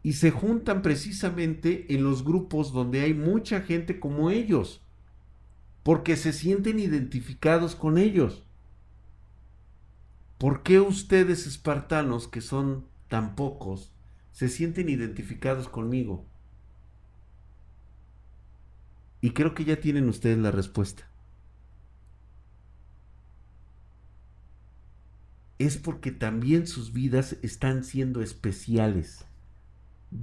Y se juntan precisamente en los grupos donde hay mucha gente como ellos, porque se sienten identificados con ellos. ¿Por qué ustedes, espartanos, que son tan pocos, se sienten identificados conmigo? Y creo que ya tienen ustedes la respuesta. es porque también sus vidas están siendo especiales,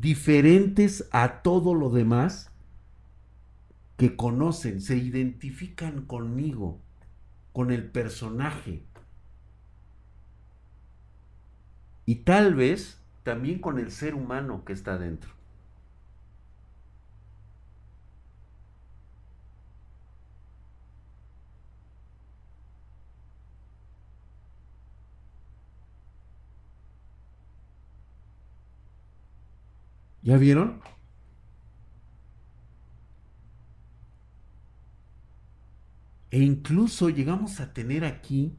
diferentes a todo lo demás que conocen, se identifican conmigo, con el personaje. Y tal vez también con el ser humano que está dentro. ¿Ya vieron? E incluso llegamos a tener aquí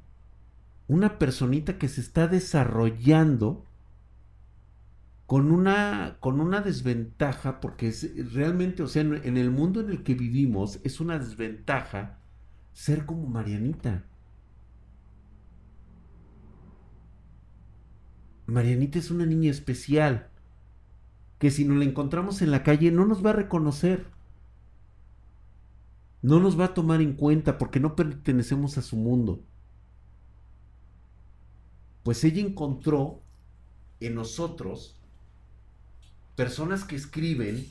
una personita que se está desarrollando con una, con una desventaja, porque es realmente, o sea, en el mundo en el que vivimos es una desventaja ser como Marianita. Marianita es una niña especial que si nos la encontramos en la calle no nos va a reconocer. No nos va a tomar en cuenta porque no pertenecemos a su mundo. Pues ella encontró en nosotros personas que escriben,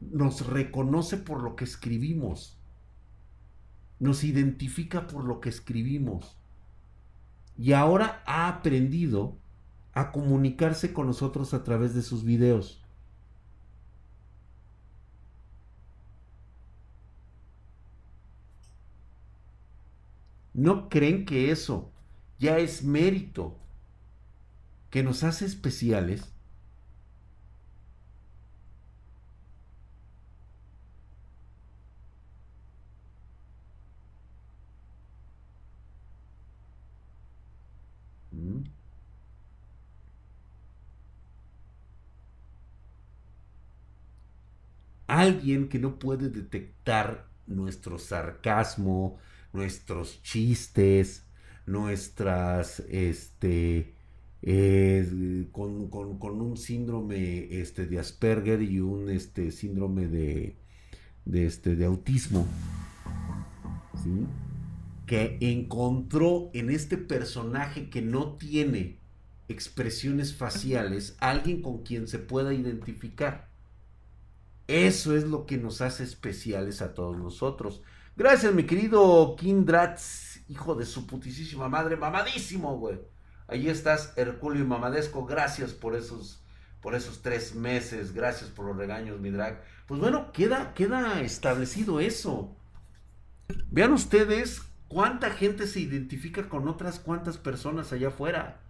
nos reconoce por lo que escribimos, nos identifica por lo que escribimos. Y ahora ha aprendido a comunicarse con nosotros a través de sus videos. ¿No creen que eso ya es mérito que nos hace especiales? ¿Mm? Alguien que no puede detectar nuestro sarcasmo, nuestros chistes, nuestras, este, eh, con, un síndrome este, de Asperger y un este, síndrome de, de, este, de autismo, que encontró en este personaje que no tiene expresiones faciales, alguien con quien se pueda identificar. Eso es lo que nos hace especiales a todos nosotros. Gracias, mi querido Kindratz, hijo de su putísima madre, mamadísimo, güey. Ahí estás, Herculio Mamadesco. Gracias por esos, por esos tres meses. Gracias por los regaños, mi drag. Pues bueno, queda, queda establecido eso. Vean ustedes cuánta gente se identifica con otras cuantas personas allá afuera.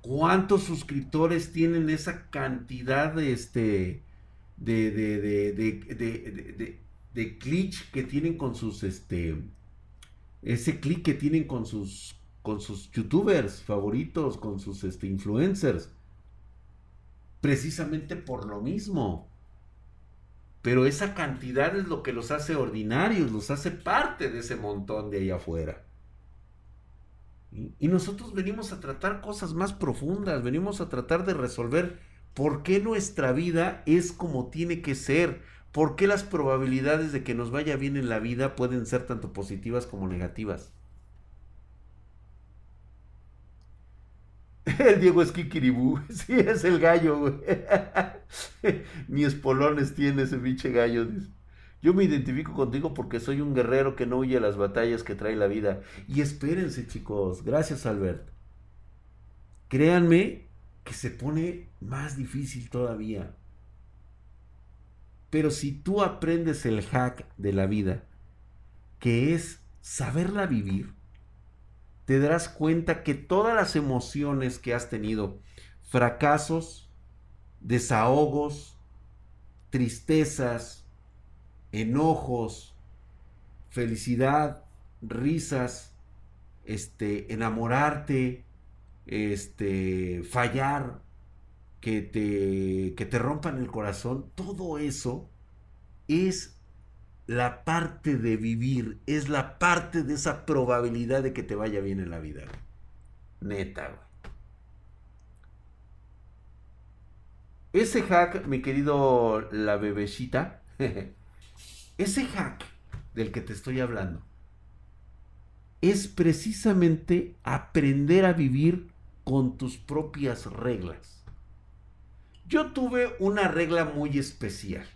¿Cuántos suscriptores tienen esa cantidad de este de, de, de, de de clic que tienen con sus, este, ese clic que tienen con sus, con sus youtubers favoritos, con sus, este, influencers. Precisamente por lo mismo. Pero esa cantidad es lo que los hace ordinarios, los hace parte de ese montón de ahí afuera. Y nosotros venimos a tratar cosas más profundas, venimos a tratar de resolver por qué nuestra vida es como tiene que ser, por qué las probabilidades de que nos vaya bien en la vida pueden ser tanto positivas como negativas. El Diego es Kikiribú. Sí, es el gallo, güey. Ni espolones tiene ese pinche gallo. Yo me identifico contigo porque soy un guerrero que no huye a las batallas que trae la vida. Y espérense, chicos. Gracias, Albert. Créanme que se pone más difícil todavía. Pero si tú aprendes el hack de la vida, que es saberla vivir, te darás cuenta que todas las emociones que has tenido, fracasos, desahogos, tristezas, enojos, felicidad, risas, este, enamorarte, este, fallar, que te, que te rompan el corazón, todo eso es la parte de vivir, es la parte de esa probabilidad de que te vaya bien en la vida. Neta, güey. Ese hack, mi querido la bebecita, ese hack del que te estoy hablando, es precisamente aprender a vivir con tus propias reglas. Yo tuve una regla muy especial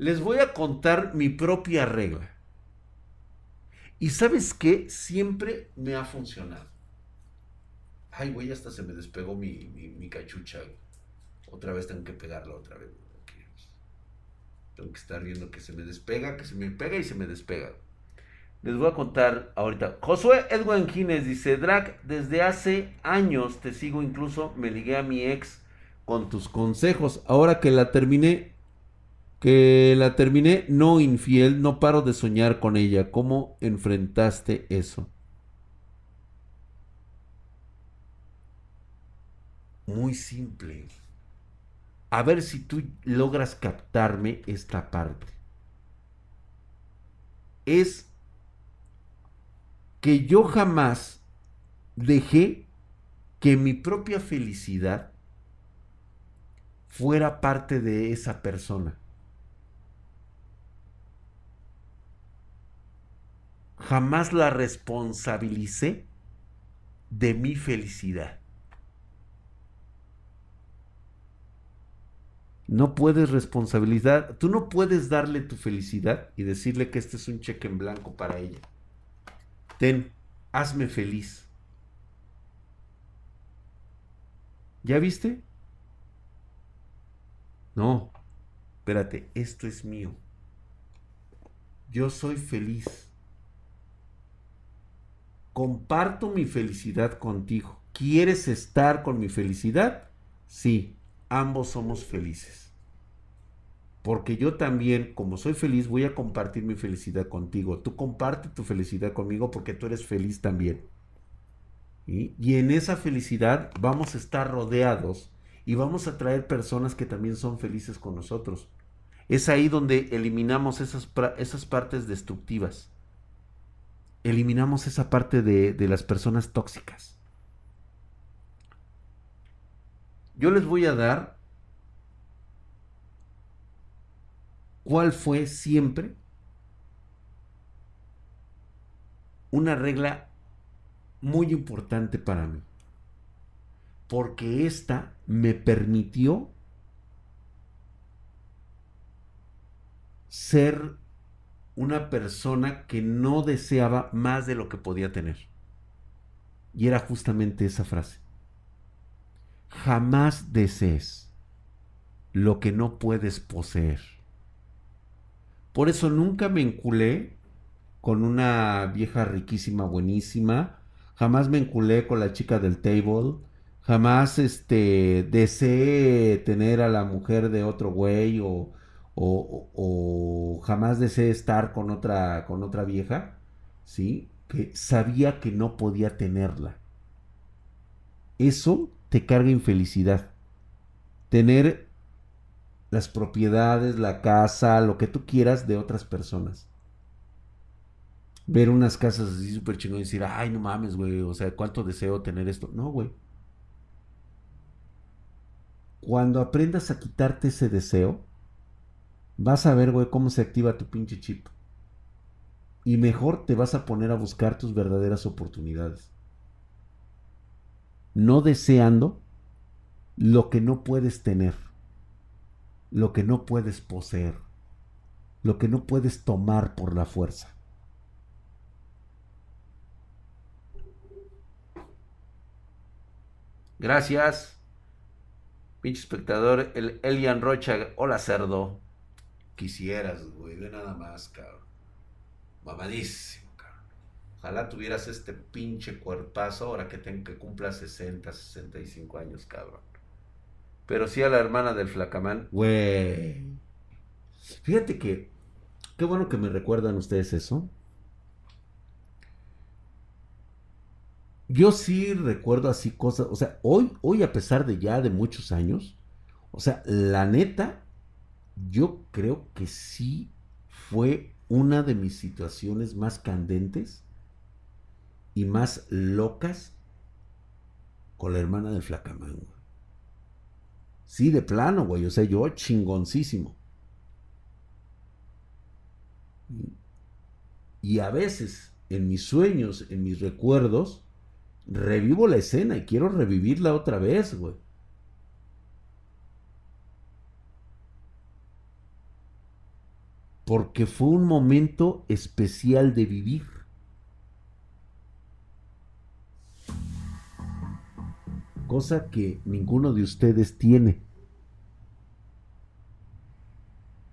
les voy a contar mi propia regla. Y sabes qué? Siempre me ha funcionado. Ay, güey, hasta se me despegó mi, cachucha. Otra vez tengo que pegarla otra vez. Tengo que estar viendo que se me despega, que se me pega y se me despega. Les voy a contar ahorita. Josué Edwin Gines dice, Drac, desde hace años te sigo, incluso me ligué a mi ex con tus consejos. Ahora que la terminé, que la terminé no infiel, no paro de soñar con ella. ¿Cómo enfrentaste eso? Muy simple. A ver si tú logras captarme esta parte. Es que yo jamás dejé que mi propia felicidad fuera parte de esa persona. jamás la responsabilicé de mi felicidad. No puedes responsabilizar, tú no puedes darle tu felicidad y decirle que este es un cheque en blanco para ella. Ten, hazme feliz. ¿Ya viste? No, espérate, esto es mío. Yo soy feliz comparto mi felicidad contigo. ¿Quieres estar con mi felicidad? Sí, ambos somos felices. Porque yo también, como soy feliz, voy a compartir mi felicidad contigo. Tú comparte tu felicidad conmigo porque tú eres feliz también. Y en esa felicidad vamos a estar rodeados y vamos a traer personas que también son felices con nosotros. Es ahí donde eliminamos esas, esas partes destructivas eliminamos esa parte de, de las personas tóxicas. Yo les voy a dar cuál fue siempre una regla muy importante para mí. Porque esta me permitió ser una persona que no deseaba más de lo que podía tener. Y era justamente esa frase. Jamás desees lo que no puedes poseer. Por eso nunca me enculé con una vieja riquísima, buenísima. Jamás me enculé con la chica del table. Jamás este, deseé tener a la mujer de otro güey o, o, jamás deseé estar con otra, con otra vieja, ¿sí? Que sabía que no podía tenerla. Eso te carga infelicidad. Tener las propiedades, la casa, lo que tú quieras de otras personas. Ver unas casas así súper chingón y decir, ay, no mames, güey, o sea, cuánto deseo tener esto. No, güey. Cuando aprendas a quitarte ese deseo, vas a ver, güey, cómo se activa tu pinche chip. Y mejor te vas a poner a buscar tus verdaderas oportunidades. No deseando lo que no puedes tener lo que no puedes poseer, lo que no puedes tomar por la fuerza. Gracias. Pinche espectador, el Elian Rocha. Hola, cerdo. Quisieras, güey, ve nada más, cabrón. Mamadísimo, cabrón. Ojalá tuvieras este pinche cuerpazo ahora que, ten, que cumpla 60, 65 años, cabrón. Pero sí a la hermana del flacamán. Güey. Fíjate que. Qué bueno que me recuerdan ustedes eso. Yo sí recuerdo así cosas. O sea, hoy, hoy a pesar de ya de muchos años. O sea, la neta. Yo creo que sí fue una de mis situaciones más candentes y más locas con la hermana del flacamán. Sí, de plano, güey. O sea, yo chingoncísimo. Y a veces, en mis sueños, en mis recuerdos, revivo la escena y quiero revivirla otra vez, güey. Porque fue un momento especial de vivir. Cosa que ninguno de ustedes tiene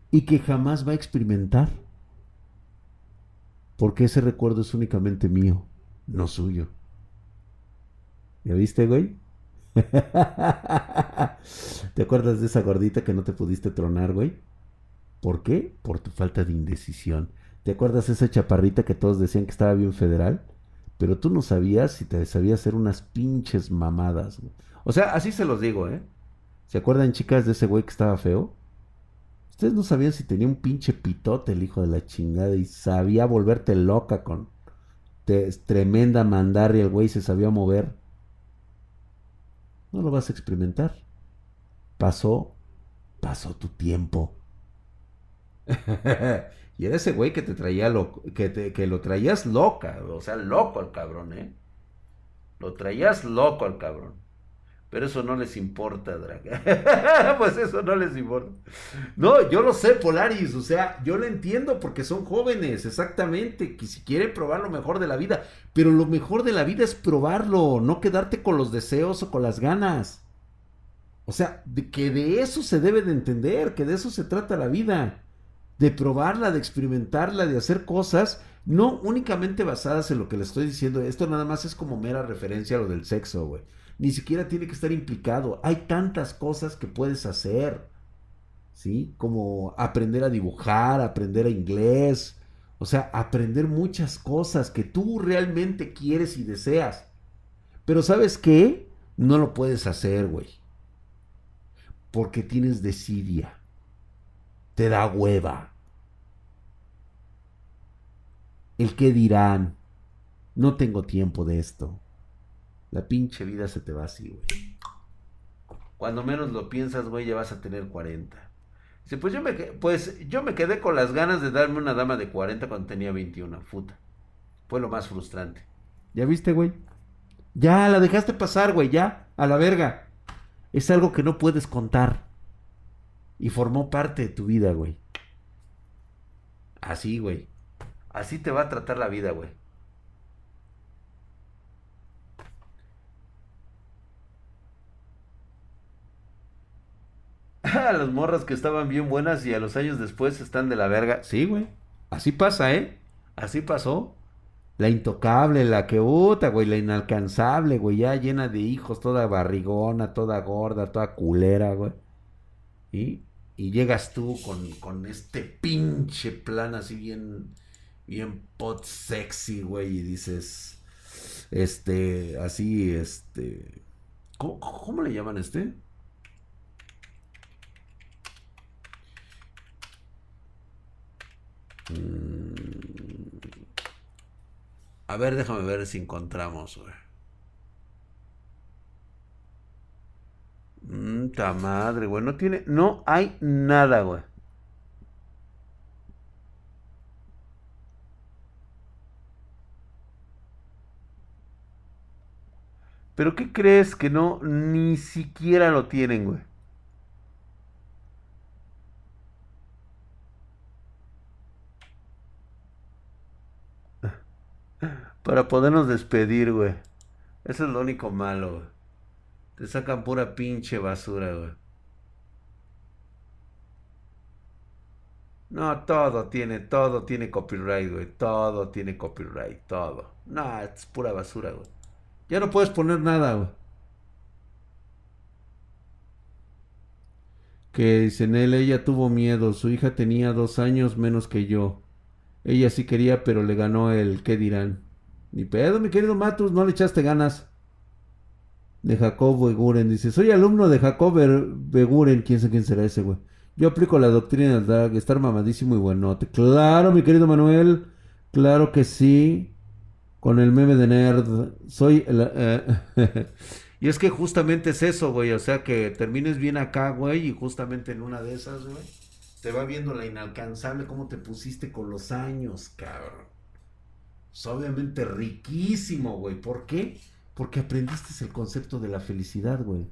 y que jamás va a experimentar. Porque ese recuerdo es únicamente mío, no suyo. ¿Ya viste, güey? ¿Te acuerdas de esa gordita que no te pudiste tronar, güey? ¿Por qué? Por tu falta de indecisión. ¿Te acuerdas de esa chaparrita que todos decían que estaba bien federal? Pero tú no sabías si te sabías hacer unas pinches mamadas. O sea, así se los digo, ¿eh? ¿Se acuerdan, chicas, de ese güey que estaba feo? Ustedes no sabían si tenía un pinche pitote el hijo de la chingada y sabía volverte loca con tremenda mandarria. El güey se sabía mover. No lo vas a experimentar. Pasó, pasó tu tiempo. Y era ese güey que te traía lo, que, te, que lo traías loca, o sea, loco al cabrón, ¿eh? Lo traías loco al cabrón. Pero eso no les importa, Draga. pues eso no les importa. No, yo lo sé, Polaris. O sea, yo lo entiendo porque son jóvenes, exactamente. Que si quieren probar lo mejor de la vida. Pero lo mejor de la vida es probarlo, no quedarte con los deseos o con las ganas. O sea, que de eso se debe de entender, que de eso se trata la vida de probarla, de experimentarla, de hacer cosas, no únicamente basadas en lo que le estoy diciendo. Esto nada más es como mera referencia a lo del sexo, güey. Ni siquiera tiene que estar implicado. Hay tantas cosas que puedes hacer, ¿sí? Como aprender a dibujar, aprender a inglés, o sea, aprender muchas cosas que tú realmente quieres y deseas. Pero ¿sabes qué? No lo puedes hacer, güey. Porque tienes desidia te da hueva. El que dirán, no tengo tiempo de esto. La pinche vida se te va así, güey. Cuando menos lo piensas, güey, ya vas a tener 40. Dice, pues yo me, pues yo me quedé con las ganas de darme una dama de 40 cuando tenía 21. Puta. Fue lo más frustrante. ¿Ya viste, güey? Ya, la dejaste pasar, güey, ya. A la verga. Es algo que no puedes contar. Y formó parte de tu vida, güey. Así, güey. Así te va a tratar la vida, güey. A las morras que estaban bien buenas y a los años después están de la verga. Sí, güey. Así pasa, ¿eh? Así pasó. La intocable, la que puta, güey, la inalcanzable, güey, ya llena de hijos, toda barrigona, toda gorda, toda culera, güey. Y y llegas tú con, con este pinche plan así bien, bien pot sexy, güey, y dices, este, así, este, ¿cómo, cómo le llaman este? Mm. A ver, déjame ver si encontramos, güey. Mm, ta madre, güey. No tiene. No hay nada, güey. Pero ¿qué crees que no ni siquiera lo tienen, güey? Para podernos despedir, güey. Eso es lo único malo, güey. Te sacan pura pinche basura, güey. No, todo tiene, todo tiene copyright, güey. Todo tiene copyright, todo. No, es pura basura, güey. Ya no puedes poner nada, güey. Que dicen él, ella tuvo miedo. Su hija tenía dos años menos que yo. Ella sí quería, pero le ganó el ¿qué dirán? Ni pedo, mi querido Matus, no le echaste ganas. De Jacob Beguren. Dice, soy alumno de Jacob Beguren. ¿Quién sabe quién será ese, güey? Yo aplico la doctrina del drag, estar mamadísimo y buenote. Claro, mi querido Manuel. Claro que sí con el meme de nerd. Soy eh, y es que justamente es eso, güey. O sea, que termines bien acá, güey, y justamente en una de esas, güey, te va viendo la inalcanzable cómo te pusiste con los años, cabrón. Es obviamente riquísimo, güey. ¿Por qué? Porque aprendiste el concepto de la felicidad, güey.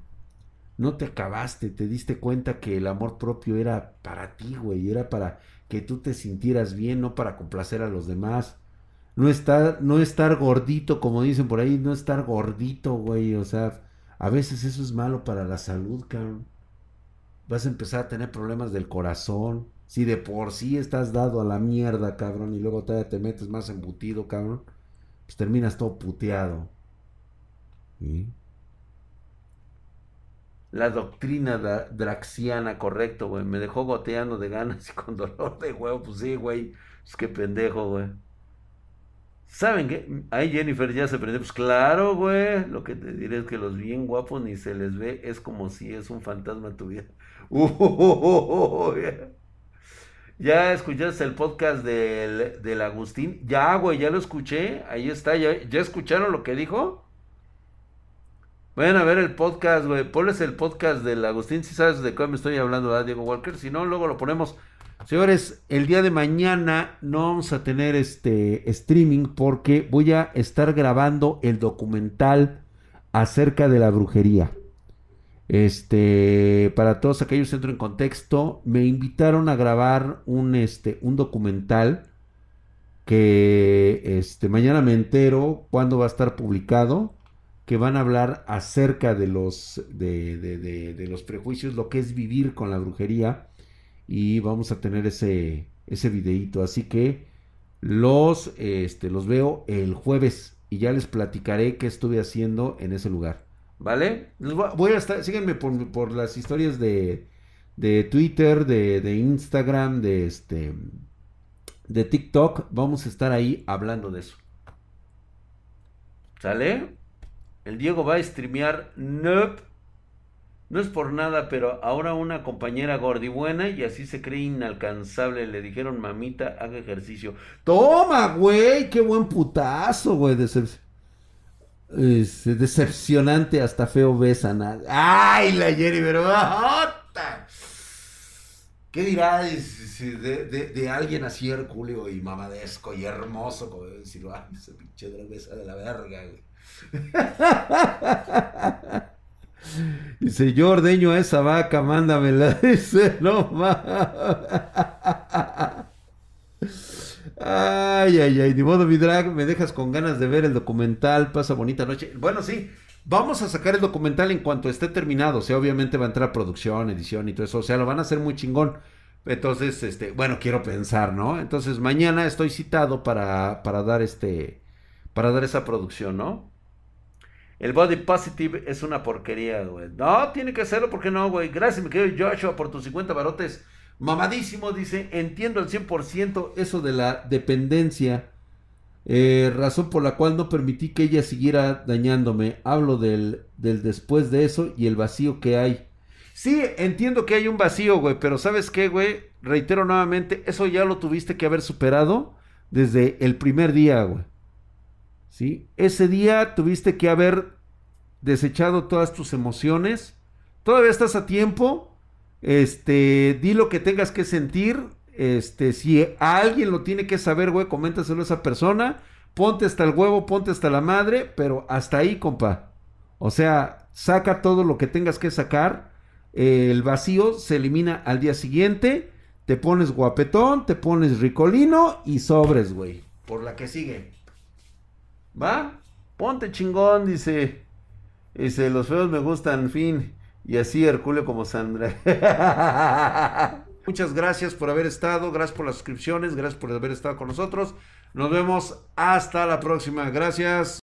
No te acabaste, te diste cuenta que el amor propio era para ti, güey. Era para que tú te sintieras bien, no para complacer a los demás no estar, no estar gordito, como dicen por ahí, no estar gordito, güey. O sea, a veces eso es malo para la salud, cabrón. Vas a empezar a tener problemas del corazón. Si de por sí estás dado a la mierda, cabrón, y luego te metes más embutido, cabrón, pues terminas todo puteado. La doctrina draxiana, correcto, güey. Me dejó goteando de ganas y con dolor de huevo. Pues sí, güey. Es que pendejo, güey. ¿Saben qué? Ahí Jennifer ya se prendió. Pues claro, güey. Lo que te diré es que los bien guapos ni se les ve. Es como si es un fantasma tu vida. ya escuchaste el podcast del, del, Agustín. Ya, güey, ya lo escuché. Ahí está. ¿Ya, ¿Ya escucharon lo que dijo? Vayan a ver el podcast, güey. Ponles el podcast del Agustín. Si sabes de qué me estoy hablando, ¿verdad, Diego Walker? Si no, luego lo ponemos. Señores, el día de mañana no vamos a tener este streaming porque voy a estar grabando el documental acerca de la brujería. Este, para todos aquellos que entro en contexto, me invitaron a grabar un, este, un documental que este, mañana me entero cuándo va a estar publicado, que van a hablar acerca de los, de, de los prejuicios, lo que es vivir con la brujería y vamos a tener ese, ese videito. Así que los, este, los veo el jueves y ya les platicaré qué estuve haciendo en ese lugar. ¿Vale? Voy a estar, síganme por, por las historias de, de Twitter, de, de, Instagram, de este, de TikTok. Vamos a estar ahí hablando de eso. ¿Sale? El Diego va a streamear. Nope. No es por nada, pero ahora una compañera gordibuena y así se cree inalcanzable. Le dijeron, mamita, haga ejercicio. Toma, güey, qué buen putazo, güey. decepcionante, hasta feo besan. Ay, la Jenny, pero... ¿Qué dirá de, de, alguien así hercúleo y mamadesco y hermoso? Como decirlo, ese pinche de la verga, güey. Dice, yo ordeño a esa vaca, mándamela. Dice, no más. Ay, ay, ay, ni modo, mi drag, me dejas con ganas de ver el documental, pasa bonita noche. Bueno, sí, vamos a sacar el documental en cuanto esté terminado, o sea, obviamente va a entrar producción, edición y todo eso, o sea, lo van a hacer muy chingón. Entonces, este, bueno, quiero pensar, ¿no? Entonces, mañana estoy citado para, para dar este, para dar esa producción, ¿no? El body positive es una porquería, güey. No, tiene que hacerlo, ¿por qué no, güey? Gracias, mi querido Joshua, por tus 50 barotes. Mamadísimo, dice, entiendo al 100% eso de la dependencia. Eh, razón por la cual no permití que ella siguiera dañándome. Hablo del, del después de eso y el vacío que hay. Sí, entiendo que hay un vacío, güey, pero ¿sabes qué, güey? Reitero nuevamente, eso ya lo tuviste que haber superado desde el primer día, güey. ¿Sí? Ese día tuviste que haber desechado todas tus emociones. Todavía estás a tiempo. Este, di lo que tengas que sentir. Este, si alguien lo tiene que saber, güey, coméntaselo a esa persona. Ponte hasta el huevo, ponte hasta la madre, pero hasta ahí, compa. O sea, saca todo lo que tengas que sacar. el vacío se elimina al día siguiente. Te pones guapetón, te pones ricolino y sobres, güey. Por la que sigue. ¿Va? Ponte chingón, dice. Dice, los feos me gustan, fin. Y así Herculeo como Sandra. Muchas gracias por haber estado, gracias por las suscripciones, gracias por haber estado con nosotros. Nos vemos hasta la próxima. Gracias.